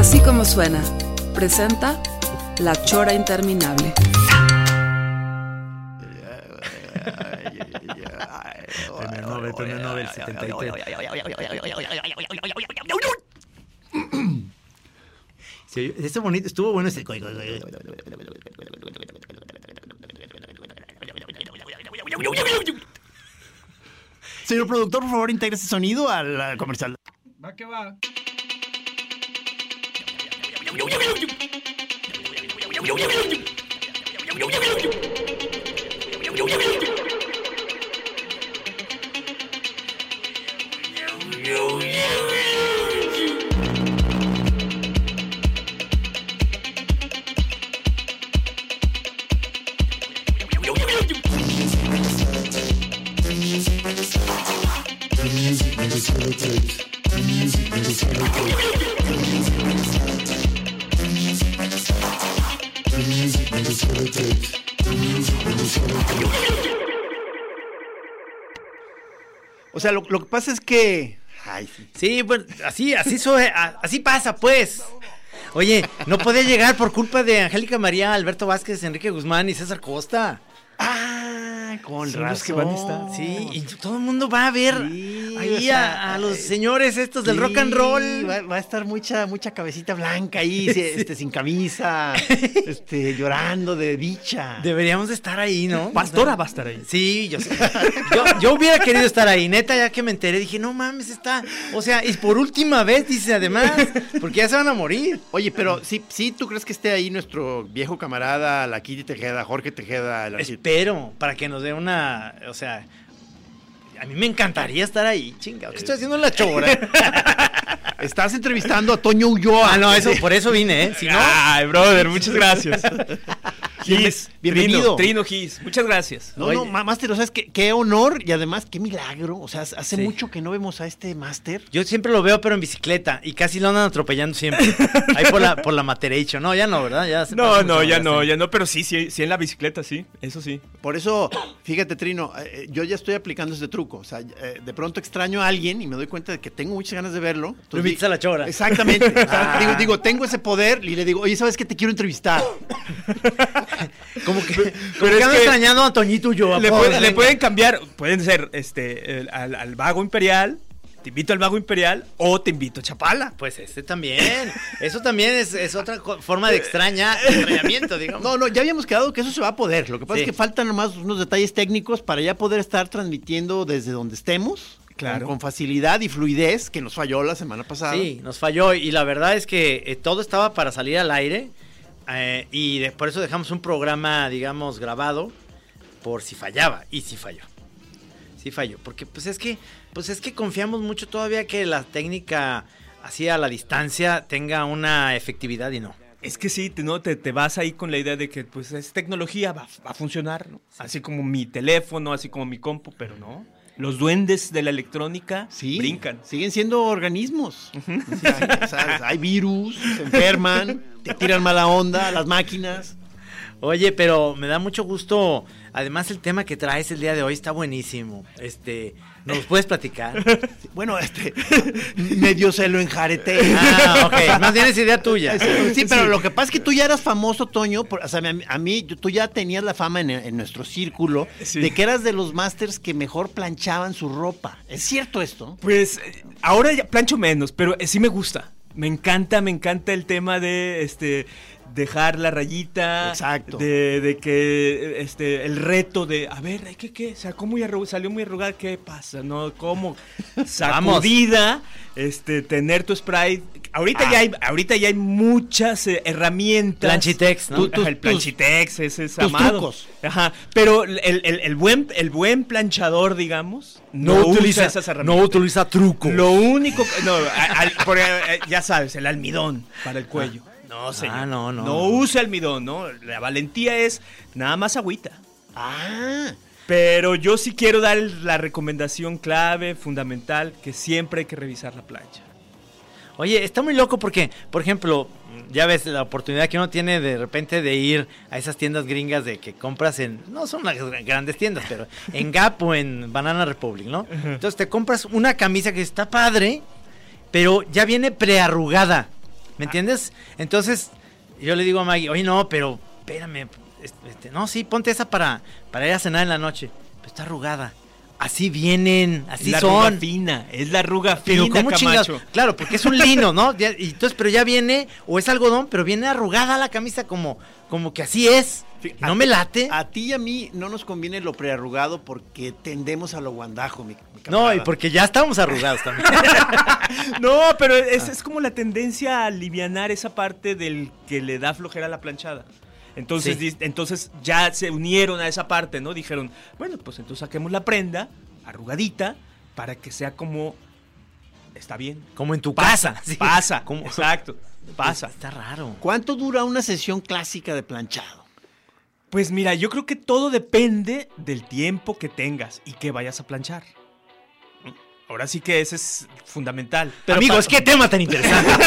Así como suena, presenta La Chora Interminable. Premio Nobel, premio Nobel 73. Sí, bonito, estuvo bueno ese. Señor productor, por favor, integre ese sonido al al comercial. Va que va. Yo, yo, yo. O sea, lo, lo que pasa es que. Ay, sí. Sí, bueno, así, así, así pasa, pues. Oye, no podía llegar por culpa de Angélica María, Alberto Vázquez, Enrique Guzmán y César Costa. Ah, con Son razón. los que van a estar. Sí, y todo el mundo va a ver Sí, ahí o sea, a, a los eh, señores estos del Sí, rock and roll. Va, va a estar mucha, mucha cabecita blanca ahí, sí, este, sin camisa, este, llorando de dicha. Deberíamos de estar ahí, ¿no? Pastora va a estar ahí. Sí, yo, sé. yo, yo hubiera querido estar ahí, neta, ya que me enteré, dije, no mames, está, o sea, y por última vez, dice además, porque ya se van a morir. Oye, pero sí, sí, ¿tú crees que esté ahí nuestro viejo camarada, la Kitty Tejeda, Jorge Tejeda? el? Espero, para que nos dé una, o sea, a mí me encantaría estar ahí, chingado, ¿qué estoy haciendo en la chora? Estás entrevistando a Toño Ulloa. ah, no, eso, por eso vine, ¿eh? Si no, Ay, brother, muchas gracias. Gis, Bienvenido. Trino, Trino Gis, muchas gracias. No, no, Oye. Máster, o sea, es que qué honor y además qué milagro. O sea, hace Sí. mucho que no vemos a este Máster. yo siempre lo veo, pero en bicicleta, y casi lo andan atropellando siempre, ahí por la, por la Matereicho, no, ya no, ¿verdad? Ya se No, no, ya no, ya no, pero sí, sí, sí en la bicicleta, sí, eso sí. Por eso, fíjate, Trino, eh, yo ya estoy aplicando ese truco. O sea, eh, de pronto extraño a alguien y me doy cuenta de que tengo muchas ganas de verlo. Lo a la chora. Exactamente. O sea, Ah. digo, digo, tengo ese poder y le digo, oye, ¿sabes qué? Te quiero entrevistar. Como que, como pero que ando que extrañando a Toñito y yo. Le, pueden- le pueden cambiar, pueden ser este el- al, al vago imperial, te invito al vago imperial o te invito a Chapala. Pues este también. Eso también es, es otra forma de extraña, extrañamiento, digamos. No, no, ya habíamos quedado que eso se va a poder. Lo que pasa Sí. es que faltan nomás unos detalles técnicos para ya poder estar transmitiendo desde donde estemos. Claro. Con, con facilidad y fluidez, que nos falló la semana pasada. Sí, nos falló y la verdad es que eh, todo estaba para salir al aire eh, y de- por eso dejamos un programa, digamos, grabado por si fallaba y si falló. Sí falló, porque pues es que pues es que confiamos mucho todavía que la técnica así a la distancia tenga una efectividad y no. Es que sí, te, ¿no? te, te vas ahí con la idea de que pues es tecnología, va, va a funcionar, ¿no? Así como mi teléfono, así como mi compu, pero no. Los duendes de la electrónica Sí, brincan. Siguen siendo organismos. O sea, hay virus, se enferman, te tiran mala onda, las máquinas. Oye, pero me da mucho gusto. Además, el tema que traes el día de hoy está buenísimo. Este, ¿nos puedes platicar? Bueno, este, medio se lo enjareté. Ah, ok. Más bien es idea tuya. Sí, pero lo que pasa es que tú ya eras famoso, Toño. por- o sea, a mí, tú ya tenías la fama en, en nuestro círculo Sí. de que eras de los masters que mejor planchaban su ropa. ¿Es cierto esto? Pues eh, ahora ya plancho menos, pero eh, sí me gusta. Me encanta, me encanta el tema de este dejar la rayita. Exacto. De, de que este el reto de a ver, ¿qué qué? Sacó muy salió muy arrugada, ¿qué pasa? No, cómo sacudida, este tener tu spray ahorita, Ah. ya hay, ahorita ya hay muchas eh, herramientas. Planchitex, ¿no? El tus- planchitex, ese es amado. trucos. Ajá. Pero el, el- el buen, el buen planchador, digamos, no, usa esas herramientas. utiliza truco. Lo único que. No, a- al- por- eh, ya sabes, el almidón para el cuello. No, señor. Ah, no, no. No use almidón, ¿no? La valentía es nada más agüita. Ah, Pero yo sí quiero dar la recomendación clave, fundamental, que siempre hay que revisar la plancha. Oye, está muy loco porque, por ejemplo, ya ves la oportunidad que uno tiene de repente de ir a esas tiendas gringas de que compras en, no son las gr- grandes tiendas, pero en Gap o en Banana Republic, ¿no? Entonces te compras una camisa que está padre, pero ya viene prearrugada, ¿me entiendes? Entonces yo le digo a Maggie, oye, no, pero espérame, este, no, sí, ponte esa para, para ir a cenar en la noche, pero está arrugada. Así vienen, así es la son. arruga fina, es la arruga Pero fina, ¿cómo chingados? Camacho. Claro, porque es un lino, ¿no? Ya- y entonces, pero ya viene, o es algodón, pero viene arrugada la camisa como, como que así es. No me late. a ti y a mí no nos conviene lo prearrugado porque tendemos a lo guandajo, mi, mi no, y porque ya estábamos arrugados también. No, pero es, es como la tendencia a alivianar esa parte del que le da flojera a la planchada. Entonces, Sí. entonces ya se unieron a esa parte, ¿no? Dijeron, bueno, pues entonces saquemos la prenda arrugadita para que sea como está bien. como en tu Pasa, casa. sí. pasa, Como- exacto, pasa. Está raro. ¿Cuánto dura una sesión clásica de planchado? Pues mira, yo creo que todo depende del tiempo que tengas y que vayas a planchar. Ahora sí que ese es fundamental. Pero Amigos, qué tema tan interesante.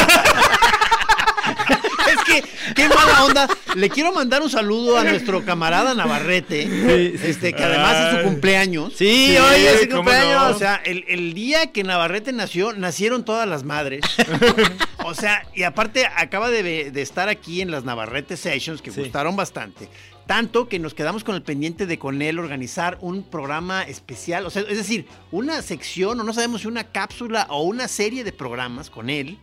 Es que, qué mala onda. Le quiero mandar un saludo a nuestro camarada Navarrete, este, que además es su cumpleaños. Sí, oye, es su cumpleaños. no. O sea, el, el día que Navarrete nació, nacieron todas las madres. o sea, y aparte acaba de, de estar aquí en las Navarrete Sessions, que Sí. gustaron bastante. Tanto que nos quedamos con el pendiente de con él organizar un programa especial, o sea, es decir, una sección, o no sabemos si una cápsula o una serie de programas con él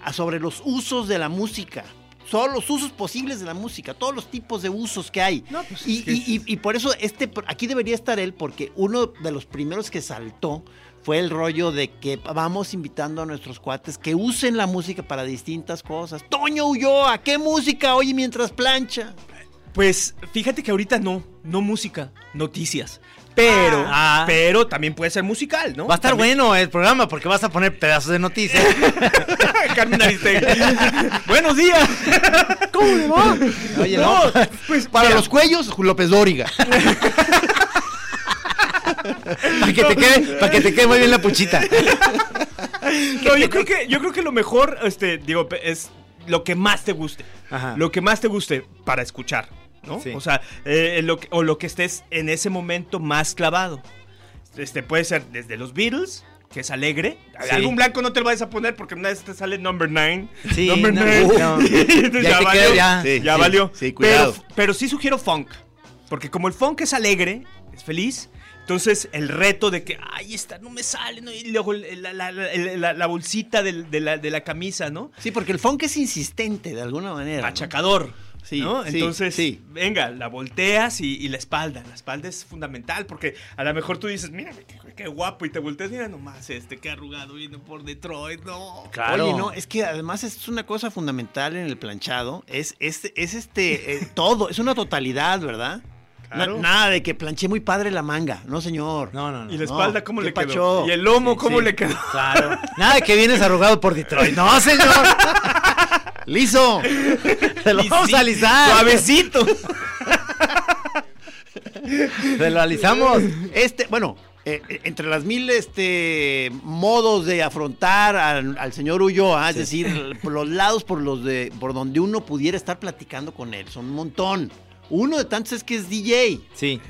a- sobre los usos de la música. Son los usos posibles de la música, todos los tipos de usos que hay. No, pues, y, es que y- es- y- y por eso este, aquí debería estar él, porque uno de los primeros que saltó fue el rollo de que vamos invitando a nuestros cuates que usen la música para distintas cosas. Toño Ulloa, ¿qué música oye mientras plancha? Pues fíjate que ahorita no, no música, noticias. Pero, Ah. pero también puede ser musical, ¿no? Va a estar También- bueno el programa porque vas a poner pedazos de noticias. Carmen Aristegui. Buenos días. ¿Cómo le va? Oye, no. Pues para los cuellos, López Dóriga. Para que, te quede, para que te quede muy bien la puchita. No, yo creo que, yo creo que lo mejor, este, digo, es lo que más te guste. Ajá. Lo que más te guste para escuchar, ¿no? Sí. O sea, eh, lo que- o lo que estés en ese momento más clavado. Este puede ser desde los Beatles, que es alegre. Sí. Algún blanco no te lo vayas a poner porque una vez te sale number nine. Sí, number no, Ya ya, valió. ya. Sí, ya valió. cuidado. Pero, pero sí sugiero funk. Porque como el funk es alegre, es feliz. Entonces, el reto de que, ay, esta no me sale, ¿no? y luego la, la- la- la- bolsita de, la, de la camisa, ¿no? Sí, porque el funk es insistente de alguna manera. ¿no? Sí, ¿no? sí, Entonces, sí. venga, la volteas y, y la espalda. La espalda es fundamental porque a lo mejor tú dices, mira, qué, qué guapo, y te volteas, mira nomás este, qué arrugado viene por Detroit, no. Claro. Oye, no, es que además es una cosa fundamental en el planchado. Es, es, es este, eh, todo, es una totalidad, ¿verdad? Claro. Na- nada de que planché muy padre la manga, no señor. No, no, no. ¿Y la No, espalda cómo le quedó? pacho. ¿Y el lomo Sí, cómo sí. le quedó? Claro. Nada de que vienes arrugado por Detroit. No, señor. ¡Liso! Te lo vamos a alisar. Suavecito. Te lo alisamos. Este, bueno, eh, eh, entre las mil este, modos de afrontar al, al señor Ulloa, es decir, por los lados por los de por donde uno pudiera estar platicando con él, son un montón. Uno de tantos es que es DJ, Sí.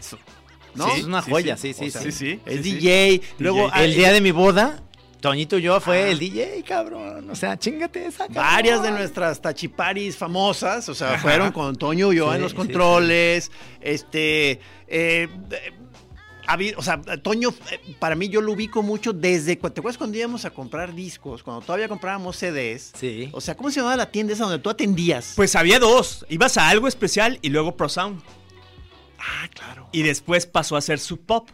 ¿no? Sí, es una joya, sí, sí, O sea, sí. sí. Es sí, sí. DJ. Luego DJ. El día de mi boda, Toñito y yo fue el DJ, cabrón. O sea, chingate esa, cabrón. Varias de nuestras tachiparis famosas, o sea, fueron con Toño Ulloa Sí, en los sí, controles, este, eh, o sea, Toño, eh, para mí yo lo ubico mucho desde, ¿te acuerdas cuando íbamos a comprar discos? Cuando todavía comprábamos CDs. Sí. O sea, ¿cómo se llamaba la tienda esa donde tú atendías? Pues había dos. Ibas a algo especial y luego Pro Sound. ah, claro. Y después pasó a ser Sub Pop.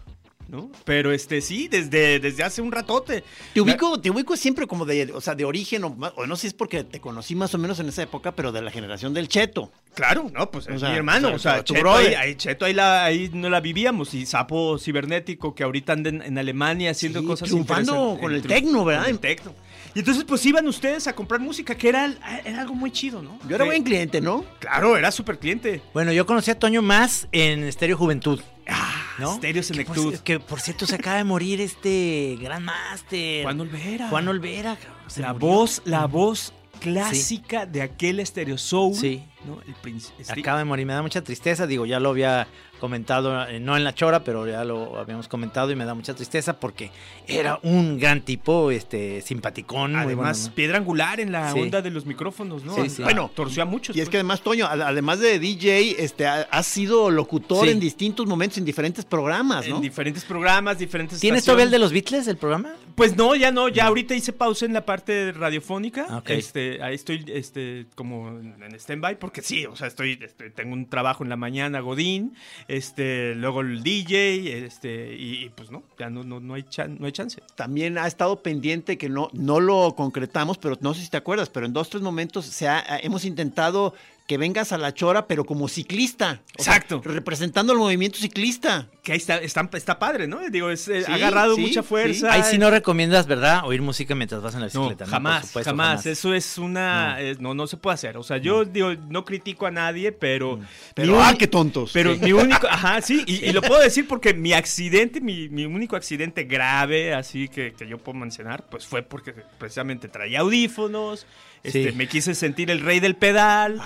¿No? Pero este sí, desde, desde hace un ratote. Te ubico, te ubico siempre como de, o sea, de origen, o, o no sé si es porque te conocí más o menos en esa época, pero de la generación del Cheto. Claro, no, pues es O sea, mi hermano. o O sea, tu Cheto, brother. ahí, ahí- Cheto ahí, la, ahí no la vivíamos. Y Sapo Cibernético, que ahorita anda en, en Alemania haciendo Sí, cosas triunfando interesantes. con el Triun- tecno, ¿verdad? con el tecno. Y entonces, pues iban ustedes a comprar música, que era, era algo muy chido, ¿no? Yo era buen cliente, ¿no? Claro, era súper cliente. Bueno, yo conocí a Toño más en Estéreo Juventud. Ah, ¿no? Stereo Que por, Senectud. que por cierto se acaba de morir este gran máster. Juan Olvera. Juan Olvera. cabrón, la murió. voz, la voz clásica de aquel Stereo Soul. Sí. ¿no? El. Acaba de morir, me da mucha tristeza. Digo, ya lo había comentado, eh, no en la chora, pero ya lo habíamos comentado y me da mucha tristeza porque era un gran tipo, este, simpaticón. muy Además, bueno, ¿no? piedra angular en la Sí. onda de los micrófonos, ¿no? Sí, sí. Bueno, torció a muchos. Y es pues. que además, Toño, además de DJ, este, ha, has sido locutor Sí. en distintos momentos, en diferentes programas, ¿no? en diferentes programas, diferentes ¿Tienes todavía el de los Beatles, el programa? Pues no, ya no, ya ahorita hice pausa en la parte radiofónica. Ah. Este, ahí estoy este como en stand-by porque sí, o sea, estoy, este, tengo un trabajo en la mañana, Godín, este, luego el DJ, este, y, pues no, ya no, no, no hay chan- no hay chance. También ha estado pendiente que no, no lo concretamos, pero no sé si te acuerdas, pero en dos, tres momentos se ha- hemos intentado que vengas a la chora, pero como ciclista. Sea, Exacto. representando el movimiento ciclista. Que ahí está, está, está padre, ¿no? Digo, es, eh, Sí, ha agarrado sí, mucha sí. fuerza. Ahí sí no recomiendas, ¿verdad? Oír música mientras vas en la No, bicicleta. ¿no? Jamás, supuesto, jamás, Eso es una. No. es- No. no, se puede hacer. O sea, yo digo, no critico a nadie, pero. Pero, mi ah, qué tontos. Pero Sí. mi único. Ajá, sí. Y, y lo puedo decir porque mi accidente, mi, mi único accidente grave, así que, que yo puedo mencionar, pues fue porque precisamente traía audífonos. Este, Sí. Me quise sentir el rey del pedal.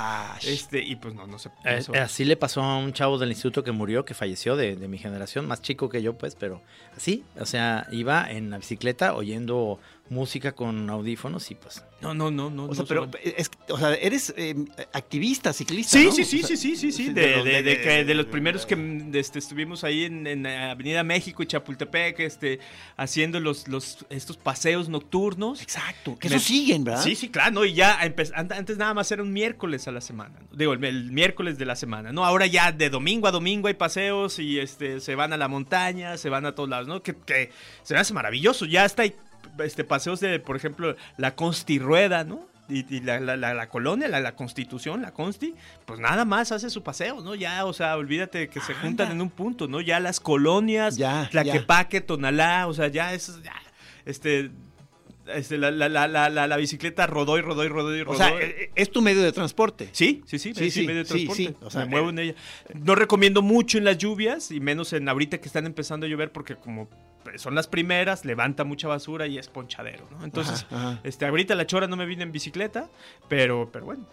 Este, y pues no, no se Eh, eso- así le pasó a un chavo del instituto que murió, que falleció de, de mi generación, más chico que yo, pues, pero así, o sea, iba en la bicicleta oyendo música con audífonos y pues... No, no, no, no. o sea, no pero es, o sea, eres eh, activista, ciclista. Sí, ¿no? sí, sí, O sea, sí, sí, sí, sí, de de, que- de los primeros que mm, este, estuvimos ahí en, en Avenida México y Chapultepec, este, haciendo los, los, estos paseos nocturnos. Exacto. Que Me- eso siguen, ¿verdad? Sí, sí, claro, ¿no? Y ya antes nada más era un miércoles a la semana, digo, el, el miércoles de la semana, ¿no? Ahora ya de domingo a domingo hay paseos y este, se van a la montaña, se van a todos lados, ¿no? Que, que se me hace maravilloso, ya está hay este, paseos de, por ejemplo, la Consti Rueda, ¿no? Y, y la, la- la- la colonia, la, la constitución, la consti, pues nada más hace su paseo, ¿no? Ya, o sea, olvídate que se juntan en un punto, ¿no? Ya las colonias, Ya, Tlaquepaque, Tonalá, o sea, ya es, ya, este, este, la, la, la, la, bicicleta rodó y rodó y rodó y O rodó. sea, eh, es tu medio de transporte. Sí, sí, sí, Sí, sí, sí, medio de sí, transporte. sí, o sea, me muevo eh, en ella. No recomiendo mucho en las lluvias y menos en ahorita que están empezando a llover porque como son las primeras, levanta mucha basura y es ponchadero, ¿no? Entonces, Ajá, ajá. este ahorita la chora no me vine en bicicleta, pero pero bueno.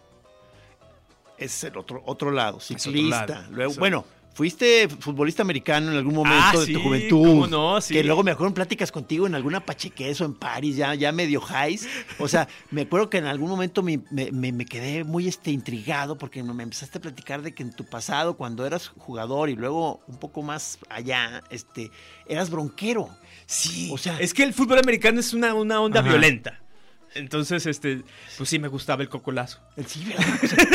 Es el otro, otro lado, otro ciclista. lado, Luego, bueno, fuiste futbolista americano en algún momento Ah, de sí, tu juventud. cómo no, sí. Que luego me acuerdo en pláticas contigo en alguna pachequeso en París, ya, ya medio highs. O sea, me acuerdo que en algún momento me, me- me- quedé muy este, intrigado porque me empezaste a platicar de que en tu pasado, cuando eras jugador y luego un poco más allá, este, eras bronquero. Sí, O sea- es que el fútbol americano es una, una onda Ajá. violenta. Entonces, este, pues sí me gustaba el cocolazo. Sí, ¿verdad? O sea,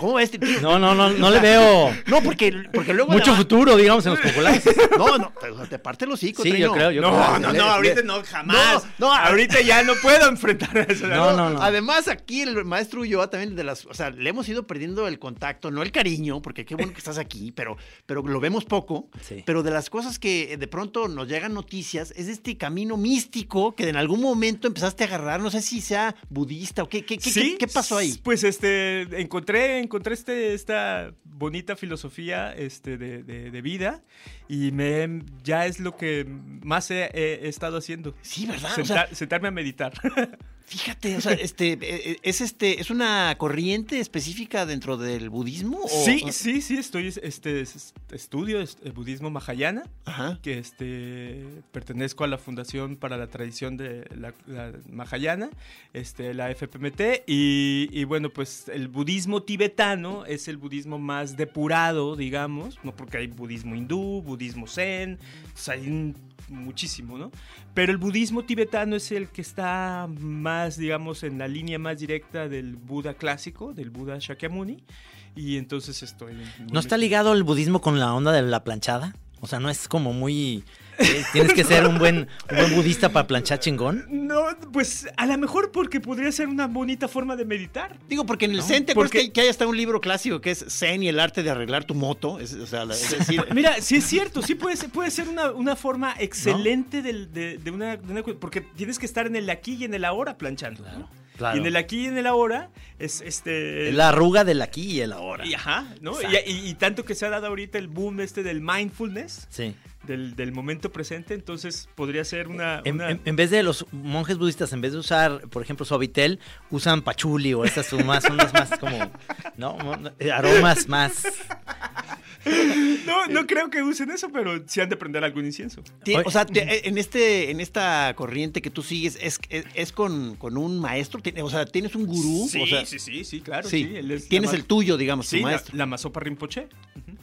¿Cómo ves? tío? No, no, no, no le veo No, porque, porque luego... mucho la- futuro, digamos, en los populares. No, no, te, parte los hocico, Sí, yo creo, yo No, creo. no, no, le- ahorita no, jamás. No, no, ahorita ya no puedo enfrentar eso. No, no, no. Además, aquí el maestro Ulloa también de las, o sea, le hemos ido perdiendo el contacto, no el cariño, porque qué bueno que estás aquí, pero, pero lo vemos poco. Sí. Pero de las cosas que de pronto nos llegan noticias es este camino místico que en algún momento empezaste a agarrar, no sé si sea budista o qué, qué, qué, Sí, qué- qué pasó ahí. Pues este, encontré, encontré este, esta bonita filosofía este, de, de- de vida y me, ya es lo que más he, he- estado haciendo. Sí, ¿verdad? O sea, sentarme a meditar. fíjate, o sea, este, eh, es este, es una corriente específica dentro del budismo. o- sí, sí, sí, estoy, este, es- estudio es- el budismo mahayana. Ajá. que este pertenezco a la Fundación para la Tradición de la, la Mahayana, este, la FPMT, y, y bueno, pues el budismo tibetano es el budismo más depurado, digamos, no porque hay budismo hindú, budismo zen, pues hay un- muchísimo, ¿no? Pero el budismo tibetano es el que está más, digamos, en la línea más directa del Buda clásico, del Buda Shakyamuni, y entonces estoy... ¿No está ligado el budismo con la onda de la planchada? O sea, no es como muy Tienes que ser un buen, un buen budista para planchar chingón. No, pues a lo mejor porque podría ser una bonita forma de meditar. Digo, porque en el Zen, ¿te acuerdas porque- que, que hay hasta un libro clásico que es Zen y el arte de arreglar tu moto? Es, o sea, la- es decir, Mira, sí es cierto, sí puede ser, puede ser una, una forma excelente de, de una, de una Porque tienes que estar en el aquí y en el ahora planchando. ¿no? claro. Y en el aquí y en el ahora es este. La arruga del aquí y el ahora. y, ajá, ¿no? Y, Exacto. y- y tanto que se ha dado ahorita el boom este del mindfulness, Sí. Del, del momento presente, entonces podría ser una. En, una- en- en vez de los monjes budistas, en vez de usar, por ejemplo, suavitel, usan pachuli o estas son más, unas más como, ¿no? Eh, Aromas más. No, no creo que usen eso, pero sí han de prender algún incienso. o sea, te- en, este, en esta corriente que tú sigues, ¿es, es, es con, con un maestro? ¿Tiene- O sea, ¿tienes un gurú? Sí, o sea, sí, sí, sí, claro. sí. sí, él es Tienes la el tuyo, digamos, Sí, tu la, maestro. la Mazopa Rinpoche.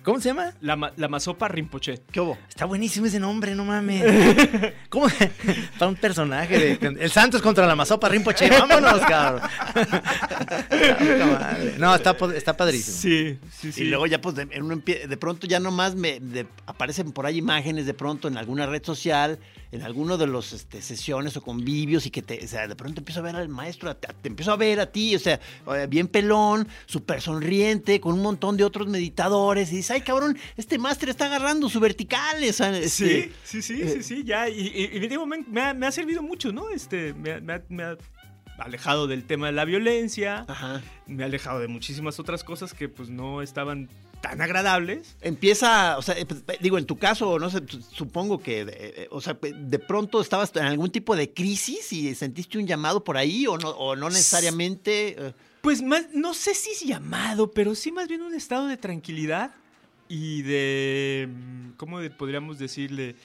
¿Cómo se llama? La, la Mazopa Rinpoche. ¿Qué hubo? Está buenísimo ese nombre, no mames. ¿Cómo? Para un personaje de. El Santos contra la Mazopa Rinpoche. Vámonos, cabrón. No, está, está padrísimo. Sí, sí, sí. Y luego ya pues en uno empie- de pronto ya nomás me de- aparecen por ahí imágenes de pronto en alguna red social, en alguno de los este, sesiones o convivios y que te, o sea, de pronto empiezo a ver al maestro, te, te empiezo a ver a ti, o sea, eh, bien pelón, súper sonriente, con un montón de otros meditadores y dices, ay cabrón, este máster está agarrando su vertical, o sea, este, Sí, sí, sí, sí, sí, ya. Y, y- y digo, me, me ha, me ha servido mucho, ¿no? Este, me, me ha- me ha alejado del tema de la violencia, Ajá. me ha alejado de muchísimas otras cosas que pues no estaban tan agradables. Empieza, o sea, eh, pues, digo, en tu caso, no sé, supongo que, eh, eh, o sea, de pronto estabas en algún tipo de crisis y sentiste un llamado por ahí o no, o no necesariamente. eh, Pues más, no sé si es llamado, pero sí más bien un estado de tranquilidad y de, mm, ¿cómo podríamos decirle?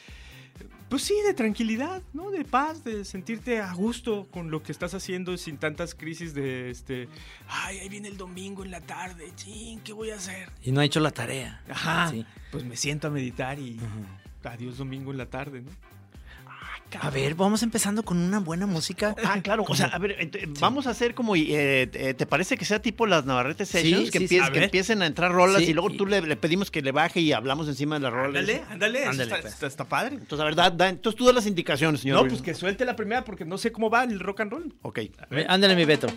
Pues sí, de tranquilidad, ¿no? De paz, de sentirte a gusto con lo que estás haciendo sin tantas crisis de, este, ay, ahí viene el domingo en la tarde, ching, ¿qué voy a hacer? Y no ha hecho la tarea. Ajá, Sí. pues me siento a meditar y adiós domingo en la tarde, ¿no? A ver, vamos empezando con una buena música. Ah, claro. O sea, a ver, vamos a hacer como, eh, eh, ¿te parece que sea tipo las Navarrete Sessions? Sí, que, sí, empie- sí. A que empiecen a entrar rolas Sí, y luego tú le, le pedimos que le baje y hablamos encima de las rolas. Ándale, ándale, eso Ándale, está, pues. está- está padre. Entonces, a ver, da- da- entonces tú das las indicaciones, señor. No, pues que suelte la primera porque no sé cómo va el rock and roll. Ok. Ándale, mi Beto.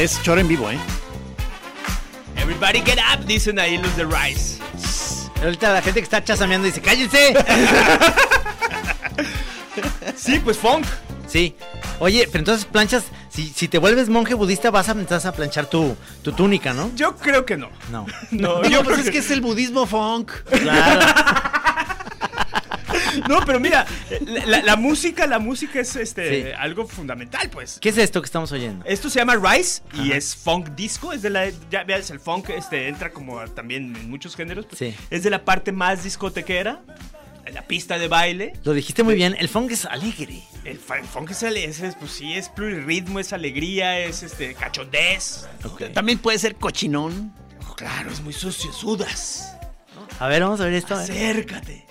Es choro en vivo, ¿eh? Everybody get up, dicen ahí los de Rice. Ahorita la gente que está chasameando dice, ¡cállense! Sí, pues funk. Sí. Oye, pero entonces planchas, si, si te vuelves monje budista vas a empezar a planchar tu, tu túnica, ¿no? Yo creo que no. No. No, yo pues creo es que es el budismo funk. Claro. No, pero mira, la, la- la música, la música es este Sí. algo fundamental, pues. ¿Qué es esto que estamos oyendo? Esto se llama Rice y es funk disco, es de la ya veas el funk este entra como también en muchos géneros, pues, Sí. es de la parte más discotequera, la pista de baile. Lo dijiste muy bien, el funk es alegre. El, funk es, ale- es- es, pues sí, es plurirritmo, es alegría, es este cachondez. También puede ser cochinón. Oh, claro, es muy sucio, sudas. A ver, vamos a ver esto. a ver. Acércate.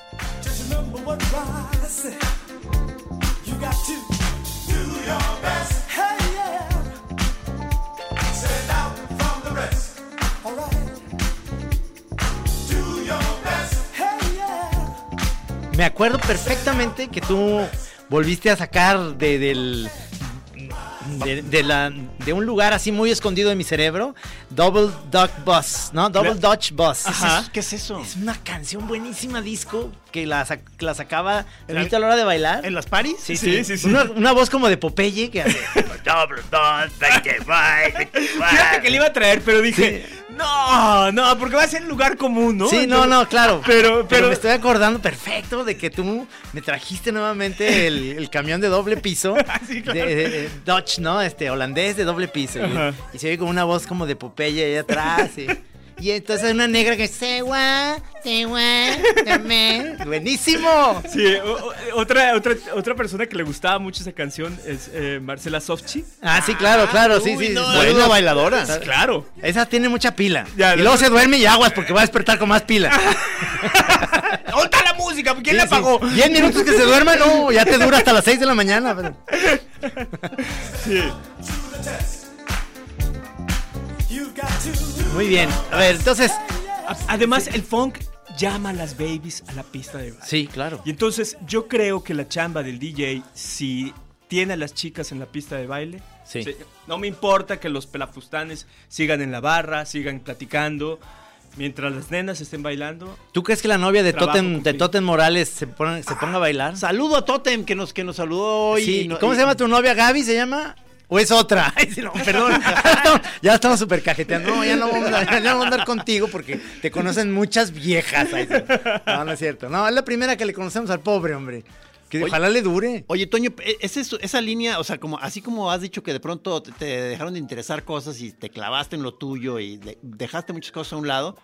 Me acuerdo perfectamente que tú volviste a sacar de, del, de, de la, de un lugar así muy escondido de mi cerebro, Double Duck Bus, ¿no? Double La- Dutch Bus. Ajá. ¿Qué es eso? Es una canción buenísima disco que la, sac- la sacaba ¿En ahorita a la hora de bailar. ¿En las paris? Sí, sí, sí, sí. Una, una voz como de Popeye que hace. Double dot, 25, 25. Fíjate que le iba a traer, pero dije, no, no, porque va a ser lugar común, ¿no? Sí, no, no, claro. Pero, Pero pero, me estoy acordando perfecto de que tú me trajiste nuevamente el, el camión de doble piso. Sí, claro. de, de- de Dutch, ¿no? Este, holandés de doble piso. Y, se oye como una voz como de Popeye ahí atrás. Y, Y entonces hay una negra que se gua, se. Buenísimo. Sí, o- o- otra, otra, otra persona que le gustaba mucho esa canción es eh, Marcela Sofchi. Ah, sí, claro, claro, sí, Uy, sí. no, sí. buena bailadora. Claro. Esa tiene mucha pila. Ya, y no- luego se duerme y aguas porque va a despertar con más pila. ¿Dónde está la música? ¿Quién Sí, la sí. apagó? Diez minutos que se duerma, no, ya te dura hasta las 6 de la mañana. pero- Sí. Muy bien. A ver, entonces. Además, el funk llama a las babies a la pista de baile. Sí, claro. Y entonces yo creo que la chamba del DJ, si tiene a las chicas en la pista de baile, Sí. no me importa que los pelafustanes sigan en la barra, sigan platicando, mientras las nenas estén bailando. ¿Tú crees que la novia de Totem, de. Totem Morales se, pone- se ponga a bailar? Saludo a Totem que nos, que nos saludó hoy. Sí, y no- ¿Cómo y- se llama tu novia? ¿Gaby se llama? ¿O es otra? Ay, sí, no, perdón. ya estamos súper cajeteando. No, ya no, vamos a, ya no vamos a andar contigo porque te conocen muchas viejas. Ay. No, no es cierto. No, es la primera que le conocemos al pobre, hombre. Que Oye. ojalá le dure. Oye, Toño, e- esa línea, o sea, como así como has dicho que de pronto te, te dejaron de interesar cosas y te clavaste en lo tuyo y de- dejaste muchas cosas a un lado,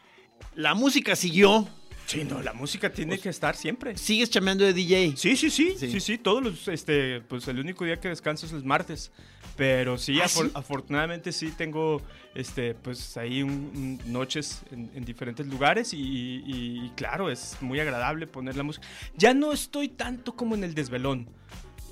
la música siguió. Sí, no, la música tiene que estar siempre. Sigues chameando de DJ. Sí, sí, sí, Sí. sí, sí, todos los, este, pues el único día que descanso es el martes, pero sí, ¿Ah, afor- sí? afortunadamente sí tengo, este, pues ahí un- un- noches en, en diferentes lugares y, y- y claro, es muy agradable poner la música. Ya no estoy tanto como en el desvelón,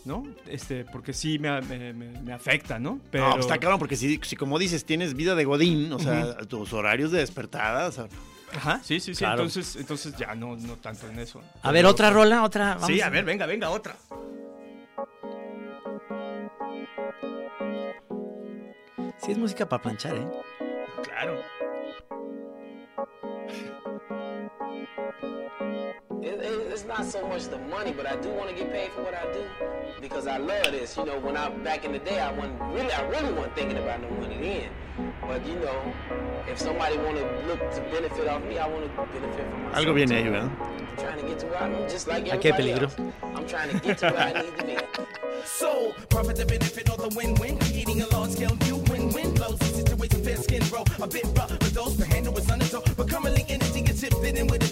¿no? Este, porque sí me, me- me- me afecta, ¿no? Pero No, está claro, porque si, si como dices, tienes vida de Godín, o sea, tus horarios de despertada, o sea, Ajá, sí, sí, sí, Claro. entonces, entonces ya no, no tanto en eso. A ver, otra rola, otra. Sí, vamos a ver, venga, venga, otra. Sí, es música para planchar, ¿eh? Claro. It, it, it's not so much the money, but I do want to get paid for what I do because I love this. You know, when I back in the day, I wasn't really, I really wasn't thinking about no money then. But you know, if somebody want to look to benefit off me, I want to benefit from myself. algo viene ahí, too. ¿verdad? I'm trying to get to where I'm just like Aquí hay everybody peligro. else. I'm trying to get to where I need to be. So, profit the benefit of the win-win. Creating a large-scale view, win-win blows The situation fair skin grow a bit rough, but those to handle with sun and so. But currently energy gets shifted in with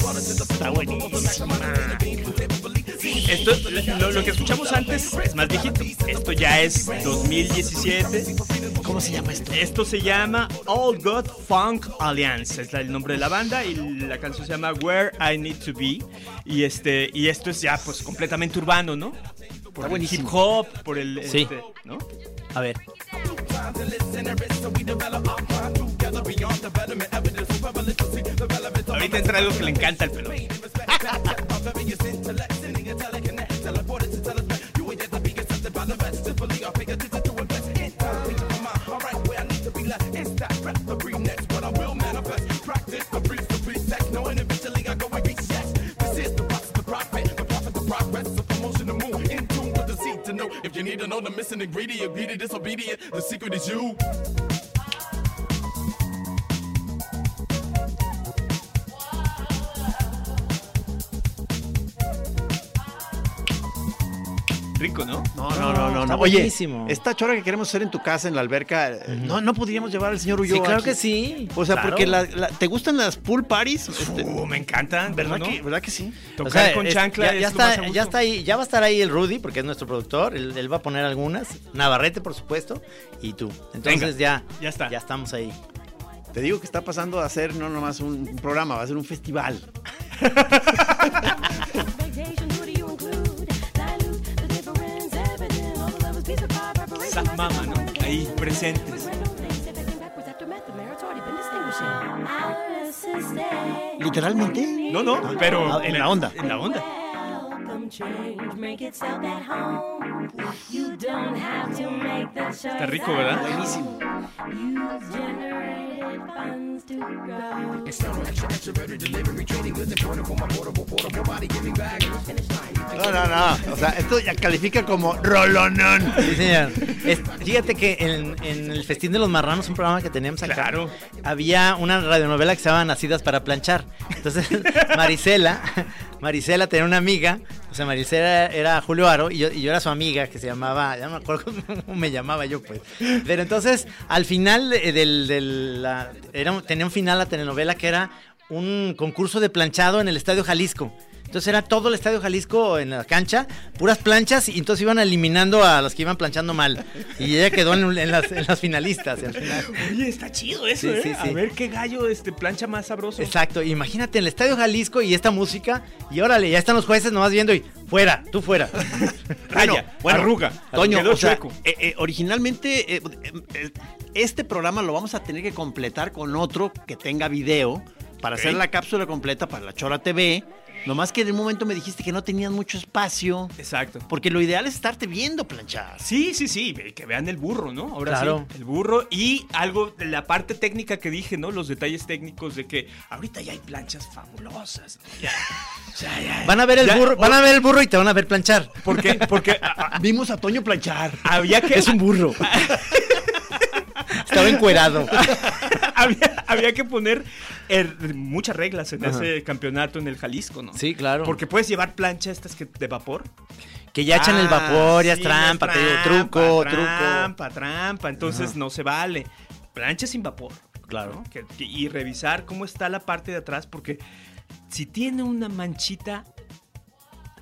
Está buenísima. Esto, lo, lo que escuchamos antes es más viejito. Esto ya es 2017. ¿Cómo se llama esto? Esto se llama All God Funk Alliance. Es el nombre de la banda y la canción se llama Where I Need to Be. Y este y esto es ya pues completamente urbano, ¿no? Por el hip hop, por el Sí. este, ¿no? A ver. Ahorita entra algo que le encanta al pelón. If you need to know the missing ingredient, greedy, disobedient, the secret is you. Rico, ¿no? No, no, no, no. no. Oye, buenísimo. esta chora que queremos hacer en tu casa, en la alberca, eh, no, no podríamos llevar al señor Ulloa. Sí, claro aquí? que sí. O sea, Claro. porque la- la- ¿te gustan las pool parties? Este, Uh, me encantan, ¿verdad, ¿no? que, ¿Verdad que sí? Tocar O sea, con es- chancla ya, es ya lo más a está, ya está ahí, ya va a estar ahí el Rudy, porque es nuestro productor. Él, él va a poner algunas. Navarrete, por supuesto, y tú. Entonces Venga, ya, ya está. Ya estamos ahí. Te digo que está pasando a ser no nomás un, un programa, va a ser un festival. Esa mama, ¿no? Ahí presentes. ¿Literalmente? No, no, pero Ah, en la onda. En la onda. Está rico, ¿verdad? Buenísimo. No, no, no. O sea, esto ya califica como rolonón. Sí, señor. Es- fíjate que en, en el Festín de los Marranos, un programa que teníamos acá, Claro. había una radionovela que se llama Nacidas para planchar. Entonces, Marisela, Marisela tenía una amiga José María era, era Julio Aro y yo, y yo era su amiga que se llamaba, ya no me acuerdo cómo me llamaba yo, pues. Pero entonces, al final la- era, un- tenía un final la telenovela que era un concurso de planchado en el Estadio Jalisco. Entonces era todo el Estadio Jalisco en la cancha, puras planchas, y entonces iban eliminando a los que iban planchando mal. Y ella quedó en, en las, en las finalistas. al final. Oye, está chido eso, Sí, ¿eh? sí, sí. A ver qué gallo este plancha más sabroso. Exacto, imagínate en el Estadio Jalisco y esta música, y órale, ya están los jueces nomás viendo y fuera, tú fuera. Raya, arruga. Toño, quedó o sea, chueco. eh, eh, originalmente eh, eh, este programa lo vamos a tener que completar con otro que tenga video para hacer la cápsula completa para la Chora TV. Nomás que en un momento me dijiste que no tenías mucho espacio. Exacto. Porque lo ideal es estarte viendo planchar. Sí, sí, sí, que vean el burro, ¿no? Ahora Claro. sí, el burro y algo de la parte técnica que dije, ¿no? Los detalles técnicos de que ahorita ya hay planchas fabulosas. ¿no? Ya, o sea, ya- Van a ver el ya- burro, van a ver el burro y te van a ver planchar. Porque, porque a- a- Vimos a Toño planchar. había que Es un burro. Estaba encuerado. había, había que poner er, muchas reglas en ese campeonato en el Jalisco, ¿no? Sí, claro. Porque puedes llevar plancha estas que de vapor. que ya echan el vapor, ya Ah, es trampa, es te digo, truco, truco. Trampa, trampa, entonces no se vale. Plancha sin vapor. Claro. ¿no? Que- que- y revisar cómo está la parte de atrás, porque si tiene una manchita,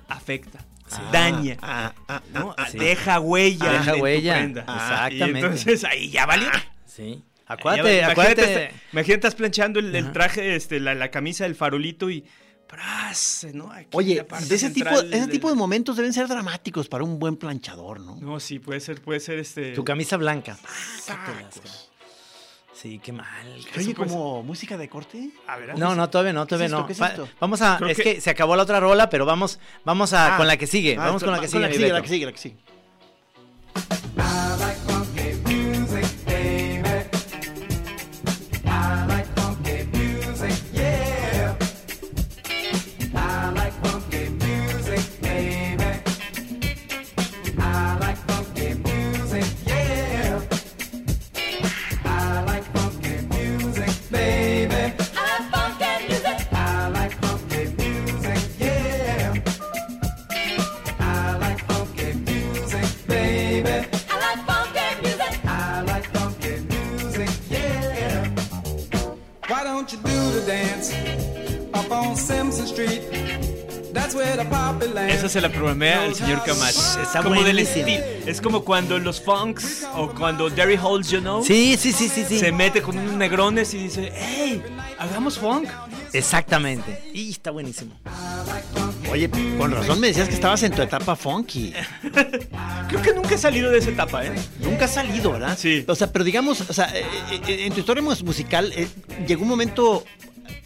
afecta, daña. Ah, ah, ¿no? ah, sí. Deja huella. Deja en tu huella, prenda. exactamente. Y entonces ahí ya valió. Sí. Acuérdate, valió. acuérdate. Imagínate, imagínate, estás planchando el, el traje, este, la, la camisa del farolito y. ¡pras! ¿no? Aquí en Oye, de ese tipo, ese del- tipo de momentos deben ser dramáticos para un buen planchador, ¿no? No, sí, puede ser, puede ser este. Tu camisa blanca. Tacos. Sí, qué mal. Oye, puede como música de corte. A ver, No, no, todavía no, todavía no. ¿Qué es esto? Vamos a, Creo es que- que... se acabó la otra rola, pero vamos, vamos a Ah. con la que sigue. Ah, vamos con la que sigue. la que sigue, la que sigue, la que sigue. Esa se la programé al señor Camacho. Está como del estilo. Es como cuando los funks o cuando Derry Halls, you know, Sí, sí, sí, sí, sí. se mete con unos negrones y dice, hey, hagamos funk. Exactamente. Y está buenísimo. Oye, con razón me decías que estabas en tu etapa funky. Creo que nunca he salido de esa etapa, ¿eh? Nunca has salido, ¿verdad? Sí. O sea, pero digamos, o sea, eh, eh, en tu historia mus- musical, eh, llegó un momento,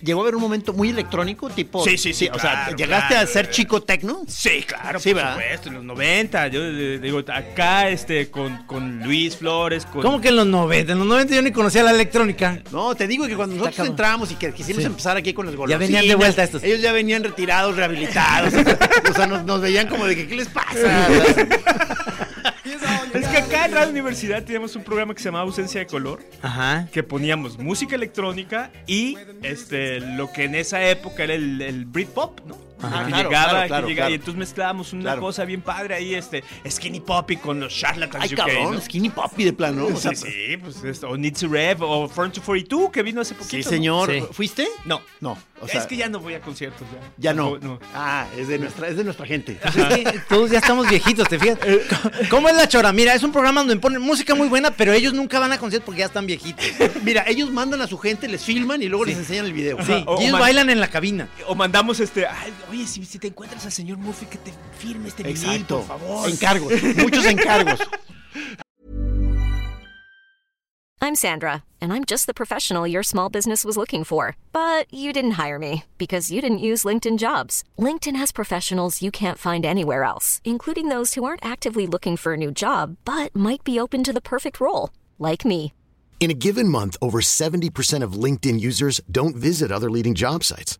llegó a haber un momento muy electrónico, tipo. Sí, sí, sí, O sea, llegaste claro. a ser chico tecno. Sí, claro, Sí, por ¿verdad? supuesto, en los 90. Yo eh, digo, acá este, con, con Luis Flores, con... ¿Cómo que en los 90? En los 90 yo ni conocía la electrónica. No, te digo que cuando nosotros entramos y que quisimos Sí. empezar aquí con las Ya golosinas, venían de vuelta estos. Ellos ya venían retirados, rehabilitados. o sea, nos, nos veían como de que, ¿qué les pasa? Es que acá en Radio Universidad teníamos un programa que se llamaba Ausencia de Color. Ajá. que poníamos música electrónica y este lo que en esa época era el, el Britpop, ¿no? Ajá, que claro, llegaba, claro, que claro, llegaba, claro. y entonces mezclábamos una Claro. cosa bien padre ahí, este, Skinny Poppy con los Charlatans Ay, UK, cabrón, ¿no? skinny poppy de plano. O sea, sí, sí, pues esto, o Need to Rev, o Front to 42, que vino hace sí, poquito. ¿no? señor. Sí. ¿Fuiste? No, No. O sea, es que ya no voy a conciertos, ya. ya no. no. Ah, es de nuestra, es de nuestra gente. Pues es que todos ya estamos viejitos, ¿te fijas? ¿Cómo es la chora? Mira, es un programa donde ponen música muy buena, pero ellos nunca van a conciertos porque ya están viejitos. Mira, ellos mandan a su gente, les filman y luego les enseñan el video. Sí, o- y ellos bailan en la cabina. O mandamos este, ay, oye, si, si te encuentras al señor Murphy, que te firme este vinil, por favor. Encargos, muchos encargos. I'm Sandra, and I'm just the professional your small business was looking for. But you didn't hire me because you didn't use LinkedIn jobs. LinkedIn has professionals you can't find anywhere else, including those who aren't actively looking for a new job but might be open to the perfect role, like me. In a given month, over 70% of LinkedIn users don't visit other leading job sites.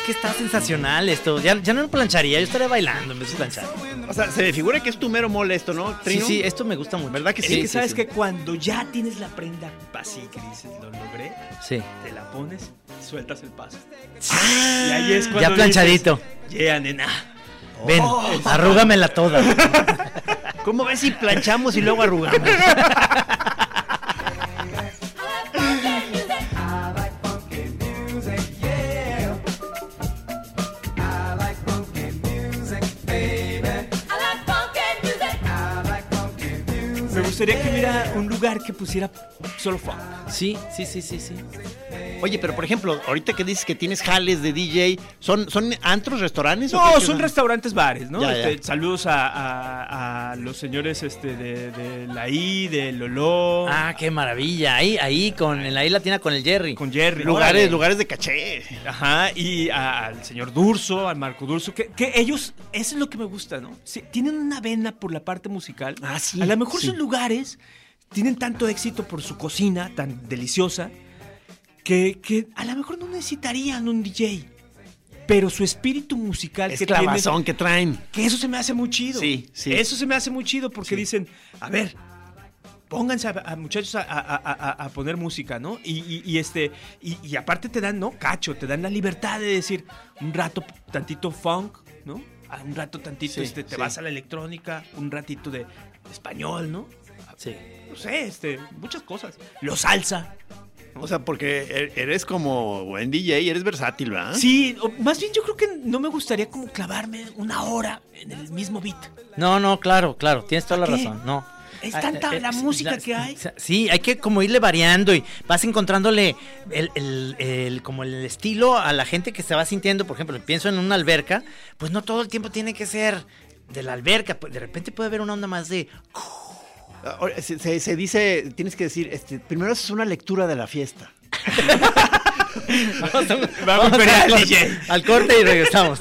Es que está sensacional esto. Ya, ya no lo plancharía, yo estaría bailando en vez de planchar. O sea, se me figura que es tu mero mole esto, ¿no? Sí, Trino? sí, esto me gusta mucho. ¿Verdad que Es sí? que sabes sí. que cuando ya tienes la prenda así que dices, lo logré, Sí. te la pones, sueltas el paso. Y ahí es cuando Ya planchadito. dices, Yeah, nena. Ven, arrúgamela toda. ¿Cómo ves si planchamos y luego arrugamos? gustaría que hubiera un lugar que pusiera solo funk. Sí, sí, sí, sí, sí. Oye, pero por ejemplo, ahorita que dices que tienes jales de DJ, ¿son, son antros, restaurantes? No, son restaurantes bares, ¿no? Ya, ya. Este, Saludos a, a- a los señores este, de, de la I, de Lolo, Ah, qué maravilla. Ahí, ahí, con, en la isla latina con el Jerry. con Jerry. Lugares, órale. lugares de caché. Ajá, y a- al señor Durso, al Marco Durso, que, que ellos, eso es lo que me gusta, ¿no? Sí, tienen una vena por la parte musical. Ah, sí, A lo mejor sí. sus lugares tienen tanto éxito por su cocina tan deliciosa que, que a lo mejor no necesitarían un DJ. Pero su espíritu musical Es que tiene, clavazón que traen. que eso se me hace muy chido. Sí, sí. Eso se me hace muy chido porque dicen, a ver, pónganse a, a muchachos a, poner música, ¿no? Y, y- y este, y, y aparte te dan, ¿no? Cacho, te dan la libertad de decir un rato tantito funk, ¿no? Un rato tantito, Sí, este, te sí. vas a la electrónica, un ratito de español, ¿no? Sí. No sé, este, muchas cosas. Lo salsa. O sea, porque er- eres como buen DJ, eres versátil, ¿verdad? Sí, más bien yo creo que no me gustaría como clavarme una hora en el mismo beat. No, no, claro, claro. Tienes toda la razón. No. Es Ah, tanta eh, la eh, música la- que hay. Sí, hay que como irle variando y vas encontrándole el, el- el- como el estilo a la gente que se va sintiendo. Por ejemplo, pienso en una alberca, pues no todo el tiempo tiene que ser de la alberca. pues, De repente puede haber una onda más de... Ahora, Se, se- se dice, tienes que decir, este, primero es una lectura de la fiesta. Vamos a, Va a vamos al corte- al corte y regresamos.